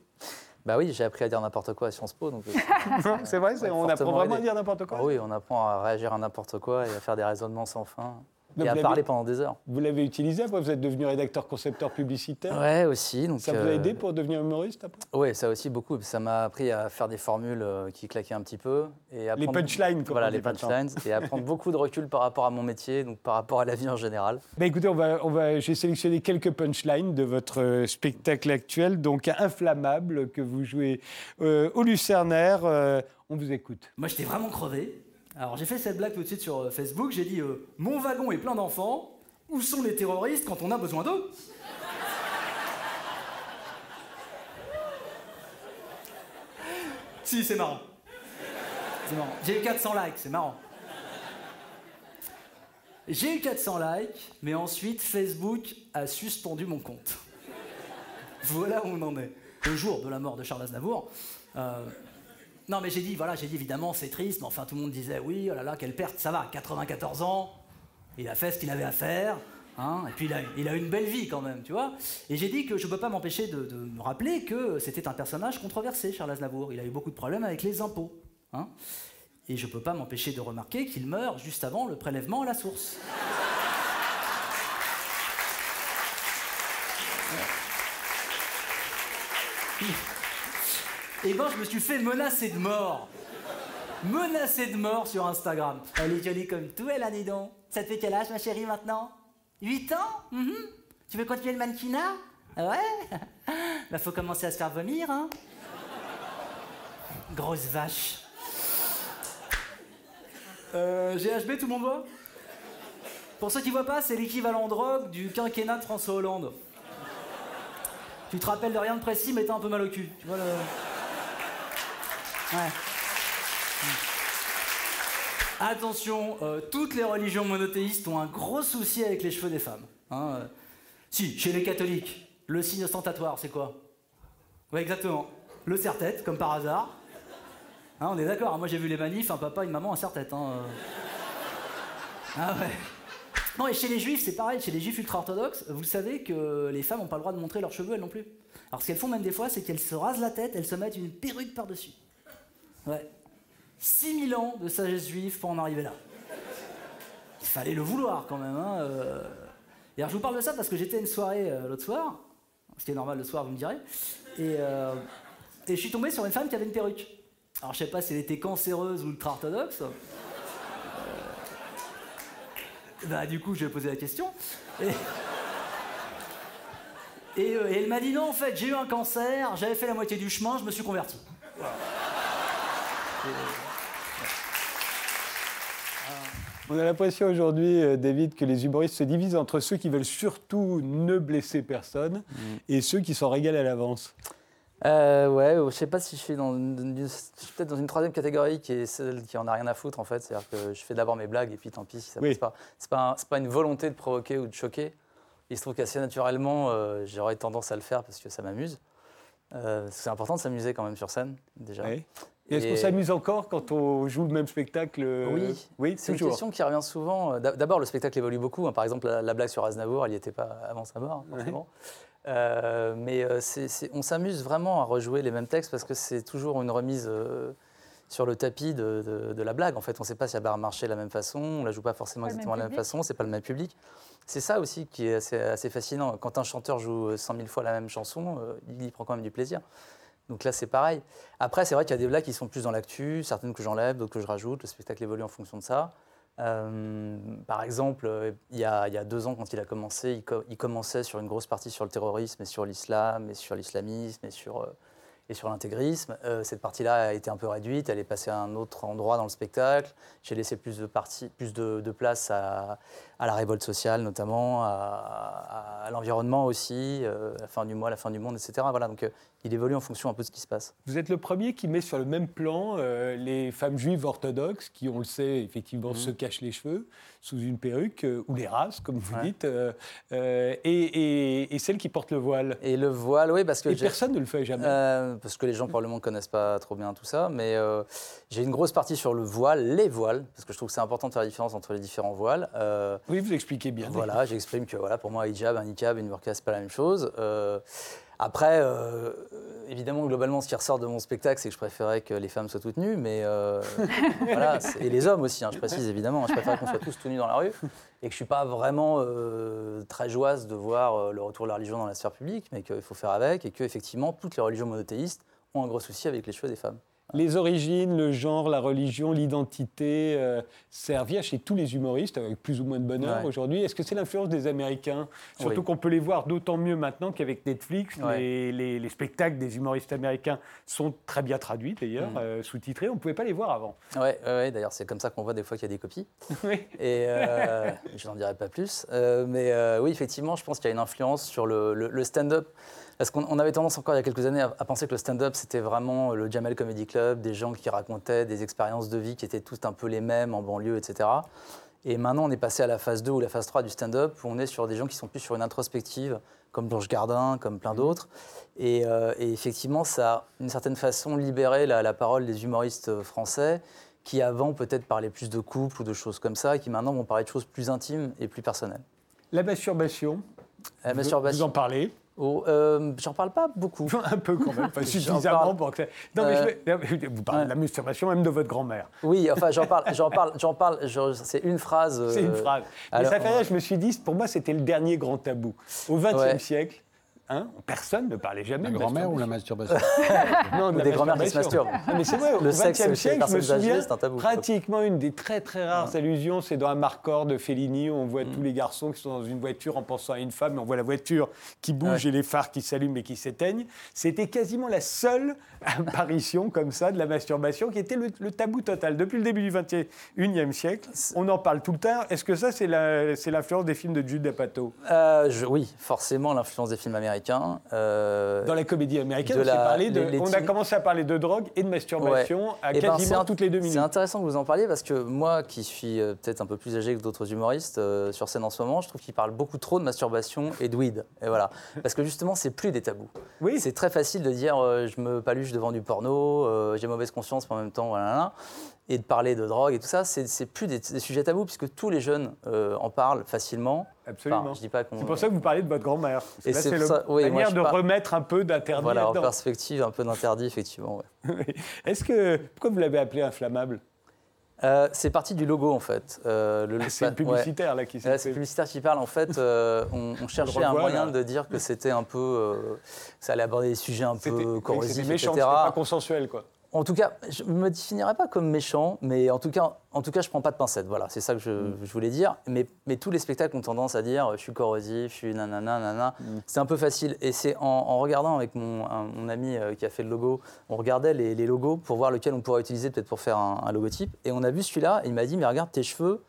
Bah oui, j'ai appris à dire n'importe quoi à Sciences Po. Donc, C'est vrai, on apprend vraiment à dire n'importe quoi ah oui, on apprend à réagir à n'importe quoi et à faire des raisonnements sans fin. Donc et à vous parler l'avez- pendant des heures. Vous l'avez utilisé après, vous êtes devenu rédacteur concepteur publicitaire. Ouais, aussi. Donc, Ça vous a euh, aidé pour devenir humoriste après? Oui, ça aussi beaucoup. Ça m'a appris à faire des formules euh, qui claquaient un petit peu. Et à Les prendre- punchlines, comme Voilà, on les punchlines. et à prendre beaucoup de recul par rapport à mon métier, donc par rapport à la vie en général. Bah écoutez, on va, on va, j'ai sélectionné quelques punchlines de votre euh, spectacle actuel, donc Inflammable, que vous jouez euh, au Lucernaire. Euh, on vous écoute. Moi, j'étais vraiment crevé. Alors, j'ai fait cette blague tout de suite sur euh, Facebook. J'ai dit euh, Mon wagon est plein d'enfants. Où sont les terroristes quand on a besoin d'eux? Si, c'est marrant. J'ai eu 400 likes, c'est marrant. J'ai eu 400 likes, mais ensuite Facebook a suspendu mon compte. Voilà où on en est. Le jour de la mort de Charles Aznavour. euh, non, mais j'ai dit, voilà, j'ai dit évidemment, c'est triste, mais enfin, tout le monde disait, oui, oh là là, quelle perte, ça va, 94 ans, il a fait ce qu'il avait à faire, hein, et puis il a, il une belle vie quand même, tu vois. Et j'ai dit que je ne peux pas m'empêcher de, de me rappeler que c'était un personnage controversé, Charles Aznavour. Il a eu beaucoup de problèmes avec les impôts, hein. Et je ne peux pas m'empêcher de remarquer qu'il meurt juste avant le prélèvement à la source. Et ben, je me suis fait menacer de mort. Menacer de mort sur Instagram. Elle est jolie comme tout, elle a dis donc. Ça te fait quel âge, ma chérie, maintenant? 8 ans? Mhm. Tu veux continuer le mannequinat? Ouais Bah, faut commencer à se faire vomir, hein. Grosse vache. Euh, GHB, tout le monde voit Pour ceux qui voient pas, c'est l'équivalent drogue du quinquennat de François Hollande. Tu te rappelles de rien de précis, mais t'as un peu mal au cul. Tu vois le. Ouais. Attention, euh, toutes les religions monothéistes ont un gros souci avec les cheveux des femmes. hein, euh. Si, chez les catholiques, le signe ostentatoire, c'est quoi? Ouais, exactement. Le serre-tête, comme par hasard. Hein, on est d'accord, hein, moi j'ai vu les manifs, un papa, une maman, un serre-tête. euh. Ah ouais. Non, et chez les juifs, c'est pareil. Chez les juifs ultra-orthodoxes, vous savez que les femmes n'ont pas le droit de montrer leurs cheveux, elles non plus. Alors, ce qu'elles font même des fois, c'est qu'elles se rasent la tête, elles se mettent une perruque par-dessus. Ouais. 6000 ans de sagesse juive pour en arriver là. Il fallait le vouloir quand même. Hein, euh. Et alors, je vous parle de ça parce que j'étais à une soirée euh, l'autre soir, ce qui est normal le soir, vous me direz, et, euh, et je suis tombé sur une femme qui avait une perruque. Alors, je sais pas si elle était cancéreuse ou ultra-orthodoxe. Bah, du coup, je lui ai posé la question. Et elle m'a dit non, en fait, j'ai eu un cancer, j'avais fait la moitié du chemin, je me suis converti. On a l'impression aujourd'hui, euh, David, que les humoristes se divisent entre ceux qui veulent surtout ne blesser personne et ceux qui s'en régalent à l'avance. Euh, ouais, je sais pas si je suis dans une, je suis peut-être dans une troisième catégorie qui est celle qui en a rien à foutre en fait. C'est-à-dire que je fais d'abord mes blagues et puis tant pis si ça Oui. passe pas. C'est pas, un- pas une volonté de provoquer ou de choquer. Il se trouve qu'assez naturellement, euh, j'aurais tendance à le faire parce que ça m'amuse. Euh, c'est important de s'amuser quand même sur scène déjà. Oui. Et est-ce qu'on s'amuse encore quand on joue le même spectacle Oui, oui c'est une question qui revient souvent. D'abord, le spectacle évolue beaucoup. Hein. Par exemple, la, blague sur Aznavour, elle n'y était pas avant sa mort, forcément. Euh, mais euh, on s'amuse vraiment à rejouer les mêmes textes parce que c'est toujours une remise euh, sur le tapis de, la blague. En fait, on ne sait pas si elle va marcher de la même façon, on ne la joue pas forcément exactement de la même façon, c'est pas le même public. C'est ça aussi qui est assez, fascinant. Quand un chanteur joue 100 000 fois la même chanson, il y prend quand même du plaisir. Donc là, c'est pareil. Après, c'est vrai qu'il y a des blagues qui sont plus dans l'actu, certaines que j'enlève, d'autres que je rajoute. Le spectacle évolue en fonction de ça. Euh, par exemple, euh, il y, a, deux ans, quand il a commencé, il, commençait sur une grosse partie sur le terrorisme et sur l'islam et sur l'islamisme et sur, euh, l'intégrisme. cette partie-là a été un peu réduite, elle est passée à un autre endroit dans le spectacle. J'ai laissé plus de, place à, la révolte sociale, notamment, à, l'environnement aussi, la fin du mois, la fin du monde, etc. Voilà, donc il évolue en fonction un peu de ce qui se passe. Vous êtes le premier qui met sur le même plan euh, les femmes juives orthodoxes qui, on le sait, effectivement, mhm. se cachent les cheveux sous une perruque, euh, ou les rases, comme vous dites, euh, et, et, celles qui portent le voile. Et le voile, oui, parce que... Et personne ne le fait jamais. parce que les gens probablement ne connaissent pas trop bien tout ça, mais j'ai une grosse partie sur le voile, les voiles, parce que je trouve que c'est important de faire la différence entre les différents voiles. oui, vous expliquez bien. Voilà, j'exprime que voilà, pour moi, un hijab, un niqab, une burqa, c'est pas la même chose. Après, euh, évidemment, globalement, ce qui ressort de mon spectacle, c'est que je préférais que les femmes soient toutes nues, mais euh, voilà, et les hommes aussi, hein, je précise évidemment. Je préférais qu'on soit tous tout nus dans la rue et que je ne suis pas vraiment euh, très joyeuse de voir le retour de la religion dans la sphère publique, mais qu'il faut faire avec et que, effectivement, toutes les religions monothéistes ont un gros souci avec les cheveux des femmes les origines, le genre, la religion, l'identité, euh, chez tous les humoristes, avec plus ou moins de bonheur aujourd'hui. Est-ce que c'est l'influence des Américains? Surtout qu'on peut les voir d'autant mieux maintenant qu'avec Netflix, les, spectacles des humoristes américains sont très bien traduits d'ailleurs, mm. euh, sous-titrés. On ne pouvait pas les voir avant. Oui, ouais, d'ailleurs c'est comme ça qu'on voit des fois qu'il y a des copies. oui. Et euh, je n'en dirai pas plus. Euh, mais oui, effectivement, je pense qu'il y a une influence sur le stand-up. Parce qu'on avait tendance encore il y a quelques années à, penser que le stand-up, c'était vraiment le Jamel Comedy Club, des gens qui racontaient des expériences de vie qui étaient toutes un peu les mêmes en banlieue, etc. Et maintenant, on est passé à la phase 2 ou la phase 3 du stand-up, où on est sur des gens qui sont plus sur une introspective, comme Blanche Gardin, comme plein d'autres. Et, euh, effectivement, ça a, d'une certaine façon, libéré la, parole des humoristes français, qui avant peut-être parlaient plus de couple ou de choses comme ça, et qui maintenant vont parler de choses plus intimes et plus personnelles. La masturbation, la masturbation. vous en parlez Oh, euh, J'en parle pas beaucoup. Un peu quand même, pas suffisamment pour que. Non, mais euh, vous parlez de la masturbation même de votre grand-mère. Oui, enfin, j'en parle, j'en parle, j'en parle. C'est une phrase. C'est une euh, phrase. Mais ça fait, je me suis dit, pour moi, c'était le dernier grand tabou. Au XXe siècle, Hein? Personne ne parlait jamais la grand-mère ou la masturbation Non, des grand-mères qui se masturbent. Ah, mais c'est vrai, au XXe siècle, je me souviens, pratiquement une des très très rares allusions, c'est dans un marqueur de Fellini où on voit mm. tous les garçons qui sont dans une voiture en pensant à une femme, et on voit la voiture qui bouge et les phares qui s'allument et qui s'éteignent. C'était quasiment la seule apparition comme ça de la masturbation qui était le, tabou total. Depuis le début du XXIe siècle, on en parle tout le temps. Est-ce que ça, c'est l'influence des films de Jude Apatow? Euh, Oui, forcément l'influence des films américains euh, Dans la comédie américaine, on, a commencé à parler de drogue et de masturbation à eh ben, quasiment toutes les deux minutes. C'est intéressant que vous en parliez parce que moi, qui suis euh, peut-être un peu plus âgé que d'autres humoristes euh, sur scène en ce moment, je trouve qu'ils parlent beaucoup trop de masturbation et de weed. Et voilà. parce que justement, c'est plus des tabous. Oui. C'est très facile de dire je me paluche devant du porno, j'ai mauvaise conscience, mais en même temps, voilà et de parler de drogue et tout ça, c'est plus des, sujets tabous puisque tous les jeunes euh, en parlent facilement. Absolument. c'est pour ça que vous parlez de votre grand-mère. Et c'est la manière de remettre un peu d'interdit. Voilà, en perspective, un peu d'interdit, effectivement. Est-ce que pourquoi vous l'avez appelé inflammable? Euh, c'est parti du logo en fait. Euh, le, ah, c'est le publicitaire là qui s'est C'est le publicitaire qui parle. En fait, on, cherchait un moyen de dire que c'était un peu, ça allait aborder des sujets un peu corrosifs, méchant, etc. Pas consensuel quoi. En tout cas, je ne me définirais pas comme méchant, mais en tout cas, en tout cas je ne prends pas de pincettes. Voilà, c'est ça que je, mm. voulais dire. Mais, mais, tous les spectacles ont tendance à dire je suis corrosif, je suis nanana, nanana. Mm. C'est un peu facile. Et c'est en, regardant avec mon, mon, ami euh, qui a fait le logo, on regardait les, logos pour voir lequel on pourrait utiliser peut-être pour faire un, logotype. Et on a vu celui-là et il m'a dit mais regarde tes cheveux,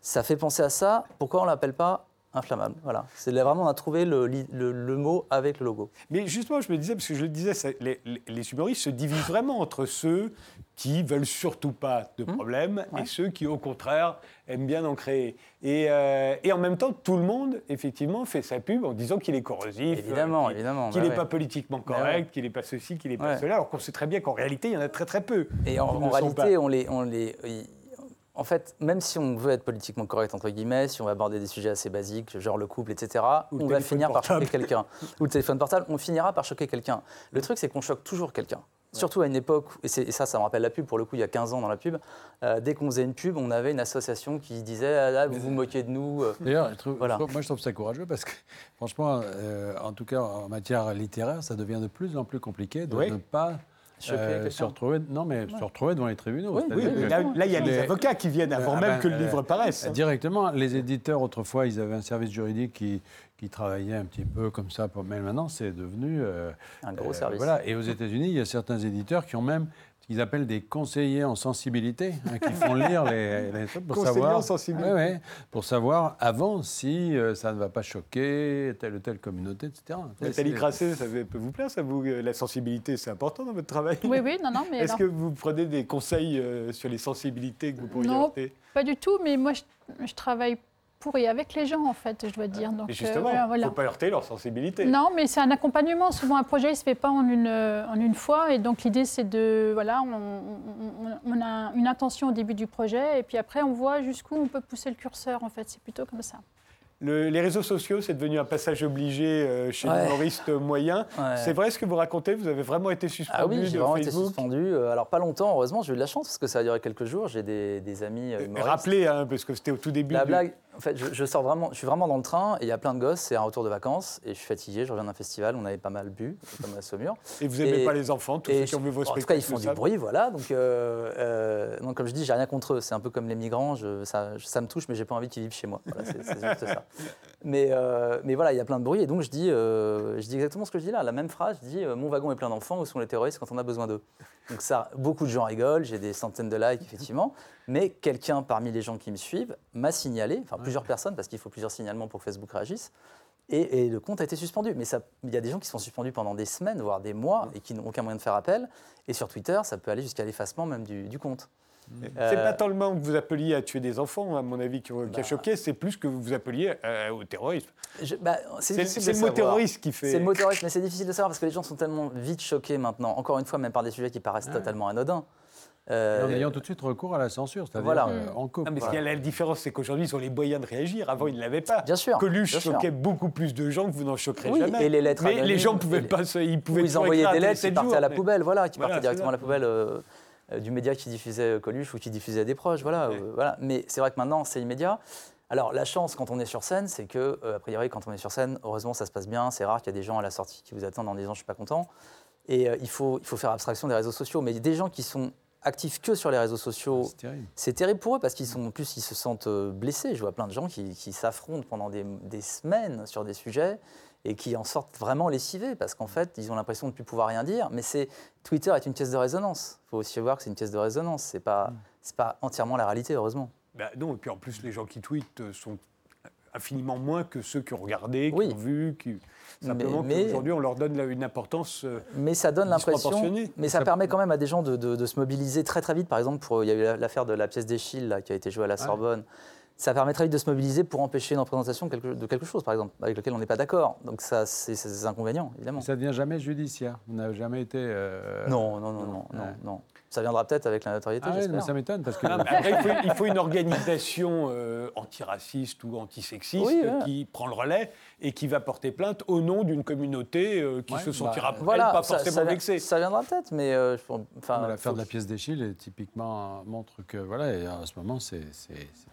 ça fait penser à ça. Pourquoi on l'appelle pas inflammable. Voilà. C'est vraiment on a trouvé le, le- le mot avec le logo. Mais justement, je me disais, parce que je le disais, ça- les, humoristes se divisent vraiment entre ceux qui veulent surtout pas de problème et ceux qui, au contraire, aiment bien en créer. Et, euh, et en même temps, tout le monde, effectivement, fait sa pub en disant qu'il est corrosif, Évidemment, qu'il- bah n'est ouais. pas politiquement Bah correct, ouais. qu'il n'est pas ceci, qu'il n'est pas cela, alors qu'on sait très bien qu'en réalité, il y en a très très peu. Et en, en réalité, on les, on les, en fait, même si on veut être politiquement correct entre guillemets, si on va aborder des sujets assez basiques, genre le couple, etc., Ou on va finir par choquer quelqu'un. Ou le téléphone portable, on finira par choquer quelqu'un. Le truc, c'est qu'on choque toujours quelqu'un. Surtout à une époque, et, ça, ça me rappelle la pub, pour le coup, il y a 15 ans dans la pub, euh, dès qu'on faisait une pub, on avait une association qui disait ah, là, vous vous moquez de nous. euh. D'ailleurs, Voilà. moi je trouve ça courageux parce que, franchement, euh, en tout cas en matière littéraire, ça devient de plus en plus compliqué de Oui. ne pas euh, se retrouver, non mais se retrouver devant les tribunaux. Oui, Oui, que- là, là, il y a les Les- avocats qui viennent avant Ah même ben, que le euh, livre paraisse. hein. Directement, les éditeurs, autrefois, ils avaient un service juridique qui, qui travaillait un petit peu comme ça. pour- Mais maintenant, c'est devenu. euh, Un gros euh, service. Voilà. Et aux États-Unis, il y a certains éditeurs qui ont même qu'ils appellent des conseillers en sensibilité, hein, qui font lire les, les pour Conseillers savoir. en sensibilité. Ouais, ouais, pour savoir avant si euh, ça ne va pas choquer telle ou telle communauté, etc. Nathalie Grasset, ça peut vous plaire, ça vous, euh, la sensibilité, c'est important dans votre travail? Oui, oui, non, non, mais Est-ce alors- que vous prenez des conseils euh, sur les sensibilités que vous pourriez Non. pas du tout, mais moi, je, je travaille pour et avec les gens, en fait, je dois dire. Donc, Et euh, justement, il voilà. ne faut pas heurter leur sensibilité. Non, mais c'est un accompagnement. Souvent, un projet, il ne se fait pas en une, euh, en une fois. Et donc, l'idée, c'est de. Voilà, on, on- on- on a une intention au début du projet. Et puis après, on voit jusqu'où on peut pousser le curseur, en fait. C'est plutôt comme ça. Le- les réseaux sociaux, c'est devenu un passage obligé euh, chez Ouais. l'humoriste moyen. Ouais. C'est vrai ce que vous racontez? Vous avez vraiment été suspendu Ah oui, j'ai vraiment été suspendu. Alors pas longtemps, heureusement, j'ai eu de la chance parce que ça a duré quelques jours. J'ai des, des amis humoristes. Rappelez, hein, parce que c'était au tout début. La blague, en fait, je, je sors vraiment, je suis vraiment dans le train et il y a plein de gosses. C'est un retour de vacances et je suis fatigué. Je reviens d'un festival. On avait pas mal bu, comme à Saumur. Et vous n'aimez et- pas les enfants, tous ceux qui ont vu vos en tout cas, spectacles. ils font du bruit, voilà. Donc, euh, euh, donc comme je dis, j'ai rien contre eux. C'est un peu comme les migrants. Je- ça, ça me touche, mais j'ai pas envie qu'ils vivent chez moi. Voilà, c'est c'est juste ça. Mais, euh, mais voilà, il y a plein de bruit. Et donc, je dis, je dis exactement ce que je dis là. La même phrase, je dis Mon wagon est plein d'enfants. Où sont les terroristes quand on a besoin d'eux? Donc, ça, beaucoup de gens rigolent. J'ai des centaines de likes, effectivement. Mais quelqu'un parmi les gens qui me suivent m'a signalé, enfin plusieurs personnes, parce qu'il faut plusieurs signalements pour que Facebook réagisse. Et, et le compte a été suspendu. Mais il y a des gens qui sont suspendus pendant des semaines, voire des mois, et qui n'ont aucun moyen de faire appel. Et sur Twitter, ça peut aller jusqu'à l'effacement même du, du compte. C'est Euh, pas tant le moment que vous appeliez à tuer des enfants, à mon avis, qui, qui a Bah. choqué, c'est plus que vous appeliez euh, au terrorisme. Bah, C'est c'est c'est le mot terroriste qui fait. C'est le mot terroriste, mais c'est difficile de savoir parce que les gens sont tellement vite choqués maintenant, encore une fois, même par des sujets qui paraissent totalement anodins. Euh, En ayant tout de suite recours à la censure, c'est-à-dire Voilà. euh, en coupe. Non, mais ce Voilà. qu'il y a la différence, c'est qu'aujourd'hui, ils ont les moyens de réagir. Avant, ils ne l'avaient pas. Bien sûr, Coluche bien sûr. choquait beaucoup plus de gens que vous n'en choquerez Oui, jamais. et les lettres Mais les gens ne pouvaient les- pas se. Ils pouvaient ils envoyaient des lettres qui partaient jours, à la mais- poubelle, voilà, qui Voilà, partaient directement ça. à la poubelle euh, euh, du média qui diffusait euh, Coluche ou qui diffusait des proches, voilà, Ouais. euh, voilà. Mais c'est vrai que maintenant c'est immédiat. Alors la chance quand on est sur scène, c'est que euh, a priori quand on est sur scène, heureusement ça se passe bien. C'est rare qu'il y a des gens à la sortie qui vous attendent en disant je suis pas content. Et euh, il faut il faut faire abstraction des réseaux sociaux, mais des gens qui sont actifs que sur les réseaux sociaux, C'est terrible. c'est terrible pour eux parce qu'ils sont en plus ils se sentent euh, blessés. Je vois plein de gens qui, qui s'affrontent pendant des, des semaines sur des sujets et qui en sortent vraiment lessivés parce qu'en fait ils ont l'impression de ne plus pouvoir rien dire. Mais c'est Twitter est une pièce de résonance. Il faut aussi voir que c'est une pièce de résonance. C'est pas c'est pas entièrement la réalité heureusement. Bah non, et puis en plus, les gens qui tweetent euh, sont infiniment moins que ceux qui ont regardé, qui Oui. ont vu. Qui... Simplement qu'aujourd'hui, on leur donne là une importance. euh, Mais ça donne l'impression. Mais ça, permet quand même à des gens de, de- de se mobiliser très très vite. Par exemple, pour, il y a eu l'affaire de la pièce d'Echille là, qui a été jouée à la Sorbonne. Ça permet très vite de se mobiliser pour empêcher une représentation quelque- de quelque chose, par exemple, avec lequel on n'est pas d'accord. Donc ça, c'est des inconvénients, évidemment. Ça ne devient jamais judiciaire. Vous n'avez jamais été. euh, Non, non, non, non, non, Ouais. non. Ça viendra peut-être avec la notoriété, Ah ouais, mais ça m'étonne parce que. Non, mais après, il, faut, il faut une organisation euh, antiraciste ou antisexiste Oui, ouais. qui prend le relais et qui va porter plainte au nom d'une communauté euh, qui Ouais, se sentira bah, elle, Voilà, pas ça, forcément ça, vient- vexée. ça viendra peut-être, mais euh, L'affaire de la pièce d'Echille, typiquement, montre que, voilà, et en ce moment, c'est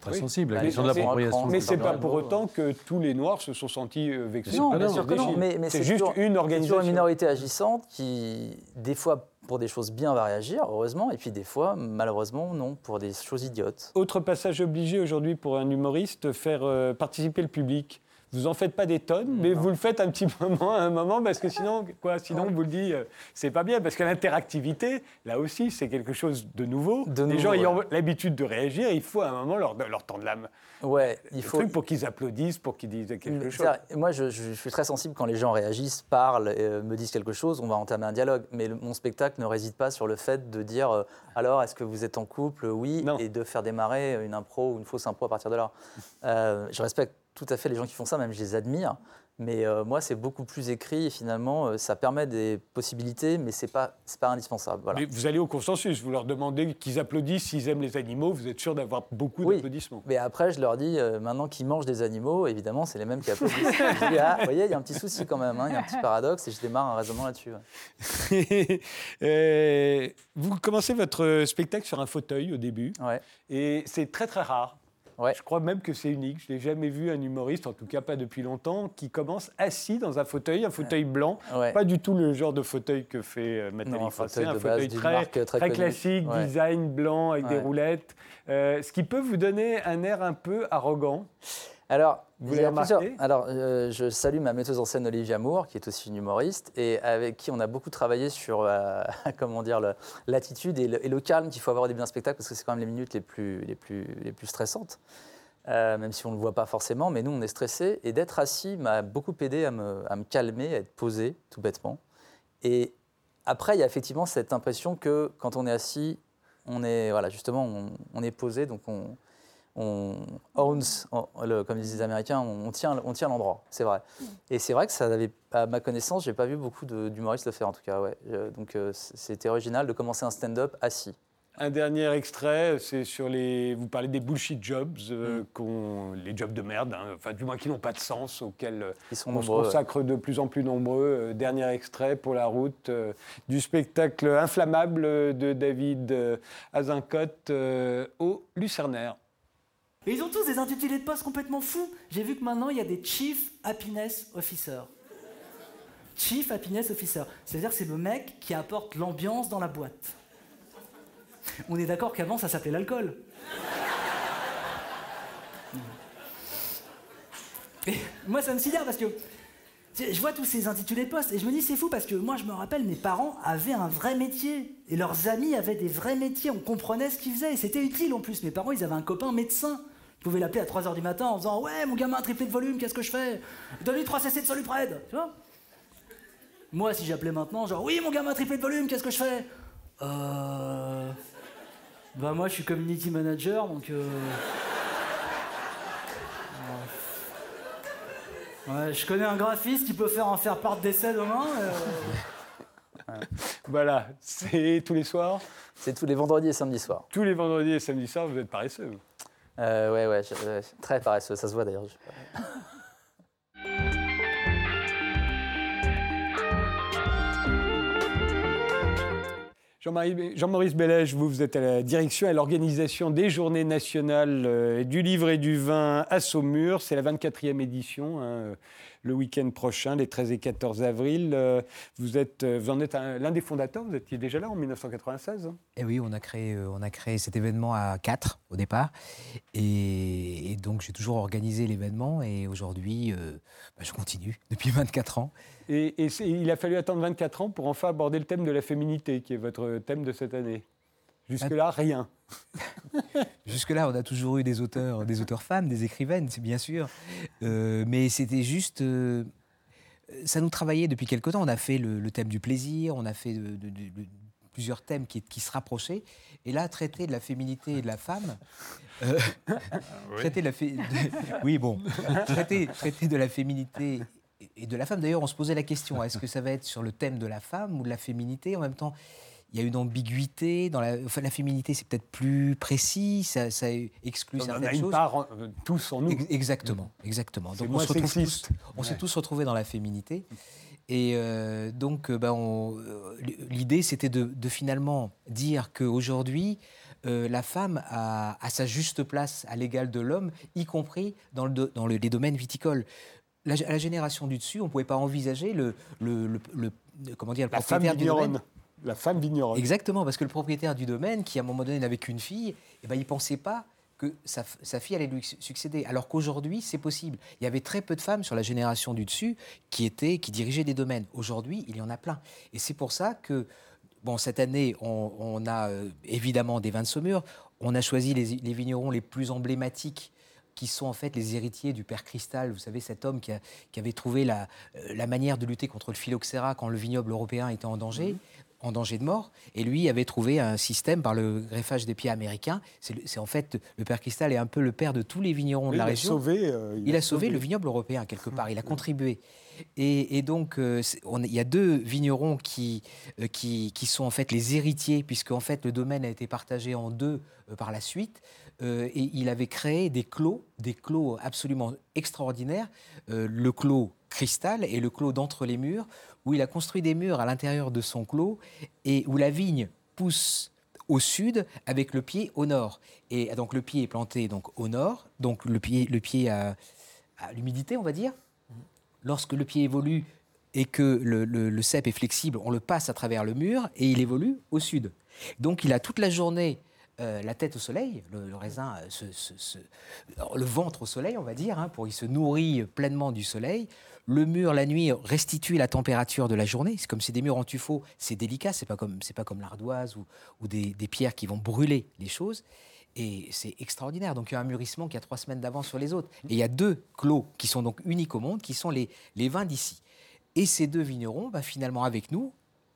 très Oui. sensible. La question de l'appropriation. Mais c'est pas pour autant que tous les Noirs se sont sentis euh, vexés. Non, par bien la sûr que pièce non. d'Echille. Mais, mais c'est juste toujours- une organisation. une minorité agissante qui, des fois, pour des choses bien, va réagir, heureusement, et puis des fois, malheureusement, non, pour des choses idiotes. Autre passage obligé aujourd'hui pour un humoriste, faire euh, participer le public. Vous en faites pas des tonnes, mais vous le faites un petit moment à un moment parce que sinon, quoi, sinon on vous le dit, euh, c'est pas bien parce que l'interactivité, là aussi, c'est quelque chose de nouveau. De Les nouveau, gens ayant ouais. l'habitude de réagir, il faut à un moment leur, leur tendre l'âme. Ouais, il faut. truc pour qu'ils applaudissent, pour qu'ils disent quelque chose. Moi, je, je suis très sensible quand les gens réagissent, parlent, euh, me disent quelque chose, on va entamer un dialogue. Mais le- mon spectacle ne réside pas sur le fait de dire euh, alors, est-ce que vous êtes en couple? Oui, Non. et de faire démarrer une impro ou une fausse impro à partir de là. Euh, je respecte tout à fait les gens qui font ça, même je les admire. Mais euh, moi, c'est beaucoup plus écrit et finalement, euh, ça permet des possibilités, mais c'est pas, c'est pas indispensable. Voilà. Mais vous allez au consensus, vous leur demandez qu'ils applaudissent s'ils aiment les animaux, vous êtes sûr d'avoir beaucoup Oui. d'applaudissements. Mais après, je leur dis, euh, maintenant qu'ils mangent des animaux, évidemment, c'est les mêmes qui applaudissent. je dis, ah, vous voyez, il y a un petit souci quand même, hein, il y a un petit paradoxe, et je démarre un raisonnement là-dessus. ouais. Vous commencez votre spectacle sur un fauteuil au début, Ouais. et c'est très très rare. Ouais. Je crois même que c'est unique. Je n'ai jamais vu un humoriste, en tout cas pas depuis longtemps, qui commence assis dans un fauteuil, un fauteuil blanc. Ouais. Pas du tout le genre de fauteuil que fait euh, Nathalie Non, un fauteuil un de fauteuil base d'une très, très très classique, Ouais. design blanc avec des roulettes. Euh, ce qui peut vous donner un air un peu arrogant. Alors, Vous remarqué Alors, euh, je salue ma metteuse en scène Olivia Moore, qui est aussi une humoriste, et avec qui on a beaucoup travaillé sur euh, comment dire, l'attitude et, le- et le calme qu'il faut avoir au début d'un spectacle, parce que c'est quand même les minutes les plus, les plus, les plus stressantes, euh, même si on ne le voit pas forcément, mais nous, on est stressé. Et d'être assis m'a beaucoup aidé à me, à me calmer, à être posé, tout bêtement. Et après, il y a effectivement cette impression que quand on est assis, on est, voilà, justement, on, on est posé, donc on, on owns, on- le- comme disent les Américains, on tient, on tient l'endroit, c'est vrai. Et c'est vrai que ça avait, à ma connaissance, j'ai pas vu beaucoup de- d'humoristes le faire en tout cas. Ouais. Euh, donc euh, c'était original de commencer un stand-up assis. Un dernier extrait, c'est sur les. Vous parlez des bullshit jobs, euh, Mm. les jobs de merde, hein, enfin du moins qui n'ont pas de sens, auxquels Ils sont on se ouais. consacre de plus en plus nombreux. Euh, dernier extrait pour la route euh, du spectacle inflammable de David euh, Azincote euh, au Lucernaire. Et ils ont tous des intitulés de poste complètement fous. J'ai vu que maintenant, il y a des Chief Happiness Officer. Chief Happiness Officer. C'est-à-dire c'est le mec qui apporte l'ambiance dans la boîte. On est d'accord qu'avant, ça s'appelait l'alcool. Moi, ça me sidère parce que je vois tous ces intitulés de poste et je me dis c'est fou parce que moi je me rappelle mes parents avaient un vrai métier et leurs amis avaient des vrais métiers, on comprenait ce qu'ils faisaient et c'était utile en plus. Mes parents ils avaient un copain médecin. Je pouvais l'appeler à 3h du matin en disant ouais mon gamin a triplé de volume, qu'est-ce que je fais? Donne-lui 3 cc de soluprède, tu vois? Moi si j'appelais maintenant genre oui mon gamin a triplé de volume, qu'est-ce que je fais? Euh... Bah moi je suis community manager donc... euh, Ouais, je connais un graphiste qui peut faire un faire part d'essai demain. euh. Voilà, c'est tous les soirs, C'est tous les vendredis et samedis soirs. tous les vendredis et samedis soirs, vous êtes paresseux. Euh, ouais, ouais, très paresseux, ça se voit d'ailleurs. Jean-Maurice Bellège, vous, vous êtes à la direction et à l'organisation des Journées nationales euh, du livre et du vin à Saumur. C'est la 24e édition, hein, euh, le week-end prochain, les 13 et 14 avril. Euh, Vous, êtes, euh, vous en êtes un- l'un des fondateurs, vous étiez déjà là en 1996. hein Et oui, on a créé, euh, on a créé cet événement à 4 au départ. Et, et donc, j'ai toujours organisé l'événement. Et aujourd'hui, euh, bah, je continue depuis 24 ans. Et, il a fallu attendre 24 ans pour enfin aborder le thème de la féminité, qui est votre thème de cette année. Jusque-là, rien. Jusque-là, on a toujours eu des auteurs, des auteurs femmes, des écrivaines, c'est bien sûr. Euh, mais c'était juste. euh, ça nous travaillait depuis quelque temps. On a fait le, le thème du plaisir, on a fait de- de- de- de- plusieurs thèmes qui, qui se rapprochaient. Et là, traiter de la féminité et de la femme. euh, traiter de la fé- de- oui, bon. traiter, traiter de la féminité et- et de la femme. D'ailleurs, on se posait la question est-ce que ça va être sur le thème de la femme ou de la féminité En même temps, il y a une ambiguïté. Dans la, enfin, la féminité, c'est peut-être plus précis, ça, ça exclut On en certaines a une choses. part en- euh, tous en nous. Ex- Exactement, exactement. Donc on se retrouve sexiste. tous, on s'est Ouais. tous retrouvés dans la féminité. Et euh, donc, euh, bah, on- l'idée, c'était de, de finalement dire qu'aujourd'hui, euh, la femme a, a sa juste place à l'égal de l'homme, y compris dans, le, do- dans le- les domaines viticoles. La, à la génération du dessus, on ne pouvait pas envisager le, le, le- comment dire, le La femme propriétaire du domaine. La femme vigneronne. Exactement, parce que le propriétaire du domaine, qui à un moment donné n'avait qu'une fille, eh ben, il ne pensait pas que sa, fille allait lui succéder. Alors qu'aujourd'hui, c'est possible. Il y avait très peu de femmes sur la génération du dessus qui, étaient, qui dirigeaient des domaines. Aujourd'hui, il y en a plein. Et c'est pour ça que, bon, cette année, on, a euh, évidemment des vins de Saumur. On a choisi les, les vignerons les plus emblématiques qui sont en fait les héritiers du père Cristal, vous savez, cet homme qui, avait trouvé la, euh, la, manière de lutter contre le phylloxéra quand le vignoble européen était en danger. Mhm en danger de mort. Et lui avait trouvé un système par le greffage des pieds américains. C'est en fait, le père Cristal est un peu le père de tous les vignerons de la région. Sauvé, euh, il, a, sauvé, le vignoble européen quelque part. Il a contribué. Et, donc, euh, on, il y a deux vignerons qui, euh, qui, qui, sont en fait les héritiers, puisque en fait le domaine a été partagé en deux par la suite. Et il avait créé des clos, des clos absolument extraordinaires. le clos cristal et le clos d'entre les murs, où il a construit des murs à l'intérieur de son clos et où la vigne pousse au sud avec le pied au nord. Et donc le pied est planté donc au nord, donc le pied, le pied à, l'humidité, on va dire. Lorsque le pied évolue et que le, cep est flexible, on le passe à travers le mur et il évolue au sud. Donc il a toute la journée euh, la tête au soleil, le, raisin, euh, le ventre au soleil, on va dire, hein, pour il se nourrit pleinement du soleil. Le mur, la nuit, restitue la température de la journée. C'est comme si des murs en tuffeau, c'est délicat, c'est pas comme, c'est pas comme l'ardoise ou, des, pierres qui vont brûler les choses. Et c'est extraordinaire. Donc il y a un mûrissement qui a trois semaines d'avance sur les autres. Et il y a deux clos qui sont donc uniques au monde, qui sont les, les vins d'ici. Et ces deux vignerons, bah, finalement, avec nous,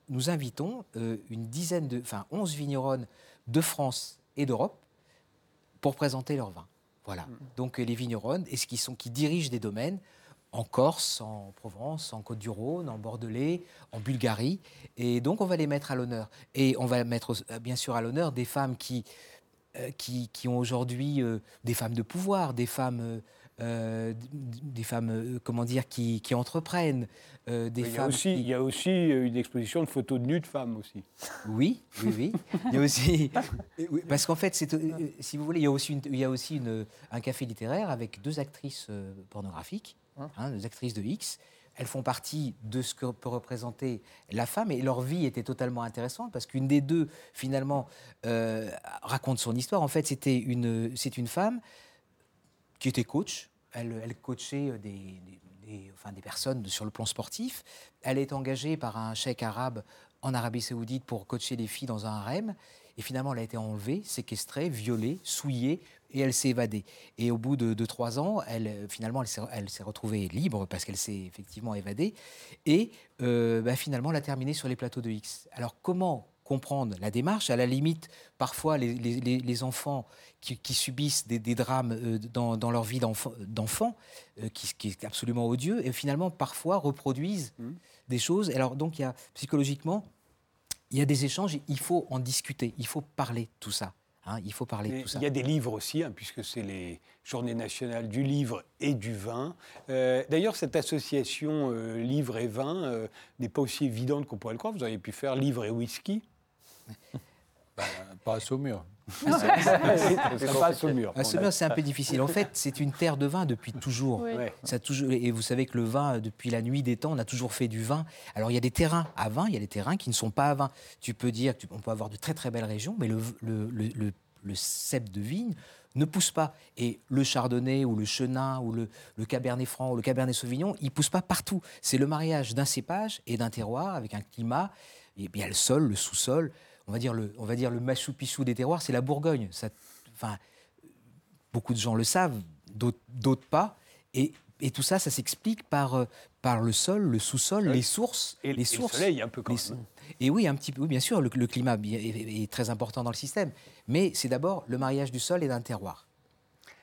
nous invitons euh, une dizaine de, enfin, onze vigneronnes de France et d'Europe pour présenter leurs vins. Voilà. Mm. Donc les vigneronnes, et ce qui sont qui dirigent des domaines en Corse, en Provence, en Côte-du-Rhône, en Bordelais, en Bulgarie. Et donc, on va les mettre à l'honneur. Et on va mettre euh, bien sûr à l'honneur des femmes qui, euh, qui, qui, ont aujourd'hui euh, des femmes de pouvoir, des femmes euh, des femmes, euh, comment dire, qui, qui entreprennent, euh, des il femmes. Il y a aussi une exposition de photos de nus de femmes aussi. Oui, oui, oui. il y a aussi, parce qu'en fait, si vous voulez, il y a aussi, une, il y a aussi une, un café littéraire avec deux actrices pornographiques, hein, hein deux actrices de X elles font partie de ce que peut représenter la femme et leur vie était totalement intéressante parce qu'une des deux finalement raconte son histoire. En fait, c'était une, c'est une femme qui était coach, elle, coachait euh, des, enfin, des personnes sur le plan sportif. Elle est engagée par un cheikh arabe en Arabie Saoudite pour coacher des filles dans un harem. Et finalement, elle a été enlevée, séquestrée, violée, souillée, et elle s'est évadée. Et au bout de, trois ans, elle, finalement, elle s'est retrouvée libre parce qu'elle s'est effectivement évadée. Et euh, bah, finalement, elle a terminé sur les plateaux de X. Alors, comment comprendre la démarche. À la limite, parfois, les, enfants qui, subissent des, drames euh, dans, leur vie d'enfant, euh, qui, est absolument odieux, et finalement, parfois, reproduisent mmh. des choses. Alors, donc, il y a, psychologiquement, il y a des échanges, il faut en discuter, il faut parler tout ça. Hein, il faut parler de tout ça. Il y a des livres aussi, hein, puisque c'est les Journées nationales du livre et du vin. Euh, d'ailleurs, cette association livre et vin n'est pas aussi évidente qu'on pourrait le croire. Vous auriez pu faire livre et whisky. Bah, pas à Saumur. pas à Saumur. À Saumur, c'est un peu difficile. En fait, c'est une terre de vin depuis toujours. Ça toujours. Et vous savez que le vin, depuis la nuit des temps, on a toujours fait du vin. Alors, il y a des terrains à vin, il y a des terrains qui ne sont pas à vin. Tu peux dire qu'on peut avoir de très très belles régions, mais le, le, le, le cep de vigne ne pousse pas. Et le chardonnay ou le chenin ou le, le cabernet franc ou le cabernet sauvignon, il pousse pas partout. C'est le mariage d'un cépage et d'un terroir avec un climat. Et bien le sol, le sous-sol, on va dire le, on va dire le Machu Picchu des terroirs, c'est la Bourgogne. Ça, enfin, beaucoup de gens le savent, d'autres pas. Et, et, tout ça, ça s'explique par, euh, par le sol, le sous-sol, les sources. Et, les sources. le soleil, un peu quand même. Et oui, un petit peu, oui, bien sûr, le, climat est, très important dans le système. Mais c'est d'abord le mariage du sol et d'un terroir.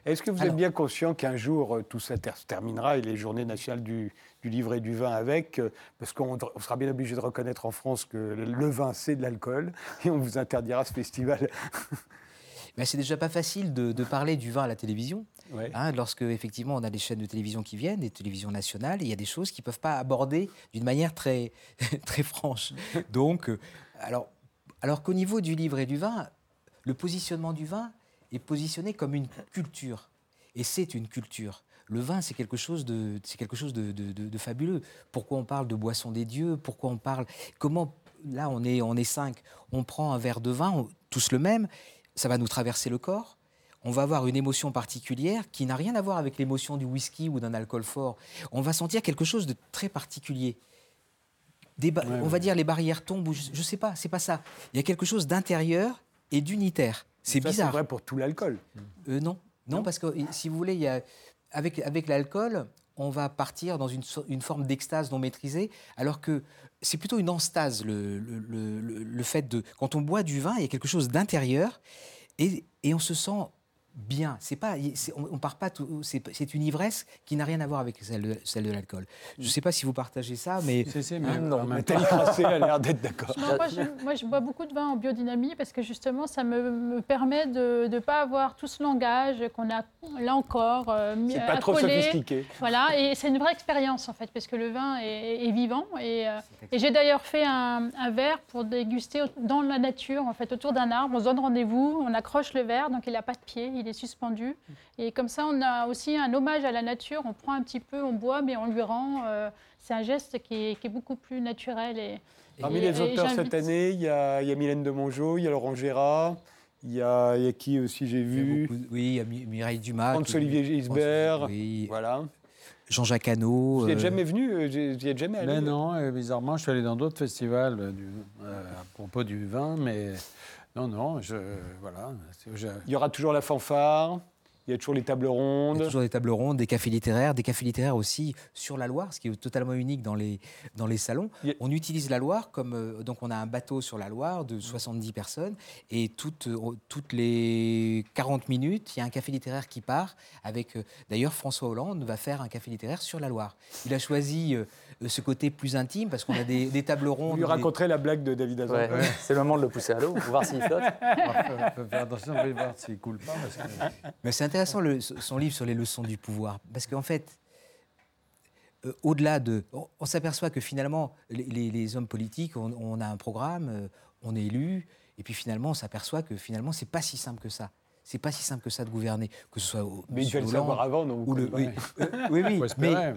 Est-ce que vous êtes bien conscient qu'un jour, euh, tout ça se terminera et les journées nationales du, du livre et du vin avec, euh, parce qu'on sera bien obligé de reconnaître en France que le vin, c'est de l'alcool, et on vous interdira ce festival. Mais c'est déjà pas facile de, parler du vin à la télévision. Hein, lorsque effectivement on a des chaînes de télévision qui viennent, des télévisions nationales, il y a des choses qui peuvent pas aborder d'une manière très très franche. Donc, euh, alors alors qu'au niveau du livre et du vin, le positionnement du vin est positionné comme une culture, et c'est une culture le vin, c'est quelque chose, de, c'est quelque chose de, fabuleux. Pourquoi on parle de boisson des dieux? Pourquoi on parle Comment Là, on est, on est cinq. On prend un verre de vin, tous le même. Ça va nous traverser le corps. on va avoir une émotion particulière qui n'a rien à voir avec l'émotion du whisky ou d'un alcool fort. On va sentir quelque chose de très particulier. on va dire les barrières tombent, ou je ne sais pas, c'est pas ça. Il y a quelque chose d'intérieur et d'unitaire. C'est bizarre. C'est vrai pour tout l'alcool. Euh, non. non, parce que si vous voulez, il y a, avec, l'alcool, on va partir dans une, forme d'extase non maîtrisée, alors que c'est plutôt une enstase, le, fait de... Quand on boit du vin, il y a quelque chose d'intérieur, et on se sent bien. C'est pas, on, part pas. C'est une ivresse qui n'a rien à voir avec celle de, celle de l'alcool. Je ne sais pas si vous partagez ça, mais c'est mais non, a l'air d'être d'accord. Moi, je bois beaucoup de vin en biodynamie parce que justement, ça me, permet de ne pas avoir tout ce langage qu'on a là encore euh, C'est pas trop sophistiqué. Voilà, et c'est une vraie expérience en fait, parce que le vin est, vivant. Et, euh, et j'ai d'ailleurs fait un, un, verre pour déguster dans la nature, en fait, autour d'un arbre. On se donne rendez-vous, on accroche le verre, donc il n'a pas de pied, il est suspendu. Et comme ça, on a aussi un hommage à la nature. On prend un petit peu, on boit, mais on lui rend. Euh, c'est un geste qui est, beaucoup plus naturel. Et, Parmi les auteurs cette année, il y, a, il y, a, Mylène de Mongeau, il y a Laurent Gérard. Il y, a, il y a qui aussi, j'ai vu? Oui, il y a Mireille Dumas. François-Olivier Gisbert. Oui. Voilà. Jean-Jacques Hano. Vous n'êtes jamais venu Vous n'y êtes jamais allé mais Non, bizarrement, je suis allé dans d'autres festivals du, à propos du vin, mais non, non, je, voilà. Il y aura toujours la fanfare il y a toujours les tables rondes. Il y a toujours des tables rondes, des cafés littéraires, des cafés littéraires aussi sur la Loire, ce qui est totalement unique dans les, dans les salons. On utilise la Loire comme. Euh, donc, on a un bateau sur la Loire de 70 personnes et toutes, euh, toutes les 40 minutes, il y a un café littéraire qui part avec. Euh, d'ailleurs, François Hollande va faire un café littéraire sur la Loire. Il a choisi ce côté plus intime parce qu'on a des, des, tables rondes. Vous lui raconterez la blague de David Azar. C'est le moment de le pousser à l'eau pour voir s'il flotte. faire attention, on va voir s'il coule pas. Mais c'est intéressant le, son livre sur les leçons du pouvoir. Parce qu'en fait, euh, au-delà de. On, s'aperçoit que finalement, les, hommes politiques, on, a un programme, euh, on est élu, et puis finalement, on s'aperçoit que finalement, c'est pas si simple que ça. C'est pas si simple que ça de gouverner, que ce soit au, Mais il le savoir avant, non le, oui, euh, oui, oui mais,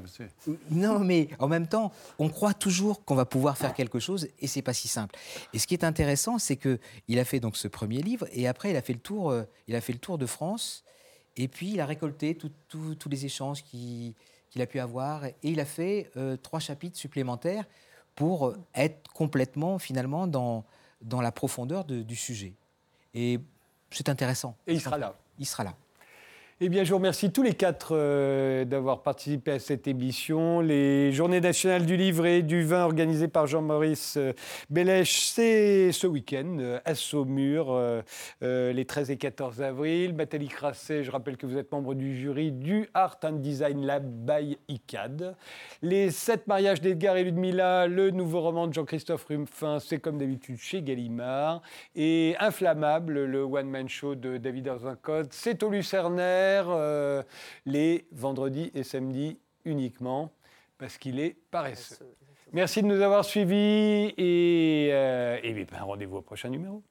non, mais en même temps, on croit toujours qu'on va pouvoir faire quelque chose, et c'est pas si simple. Et ce qui est intéressant, c'est que il a fait donc ce premier livre, et après, il a fait le tour, il a fait le tour de France. Et puis, il a récolté tous les échanges qu'il a pu avoir et il a fait euh, trois chapitres supplémentaires pour être complètement, finalement, dans, dans la profondeur du sujet. Et c'est intéressant. Et il sera là. Il sera là. Eh bien, je vous remercie tous les quatre euh, d'avoir participé à cette émission. Les Journées nationales du livre et du vin organisées par Jean-Maurice euh, c'est ce week-end euh, à Saumur, les 13 et 14 avril. Nathalie Crasset, je rappelle que vous êtes membre du jury du Art and Design Lab by ICAD. Les sept mariages d'Edgar et Ludmilla, le nouveau roman de Jean-Christophe Rumpfin, c'est comme d'habitude chez Gallimard. Et Inflammable, le one-man show de David Arzincode, c'est au Euh, les vendredis et samedis uniquement parce qu'il est paresseux. Merci de nous avoir suivis et, euh, et ben, rendez-vous au prochain numéro.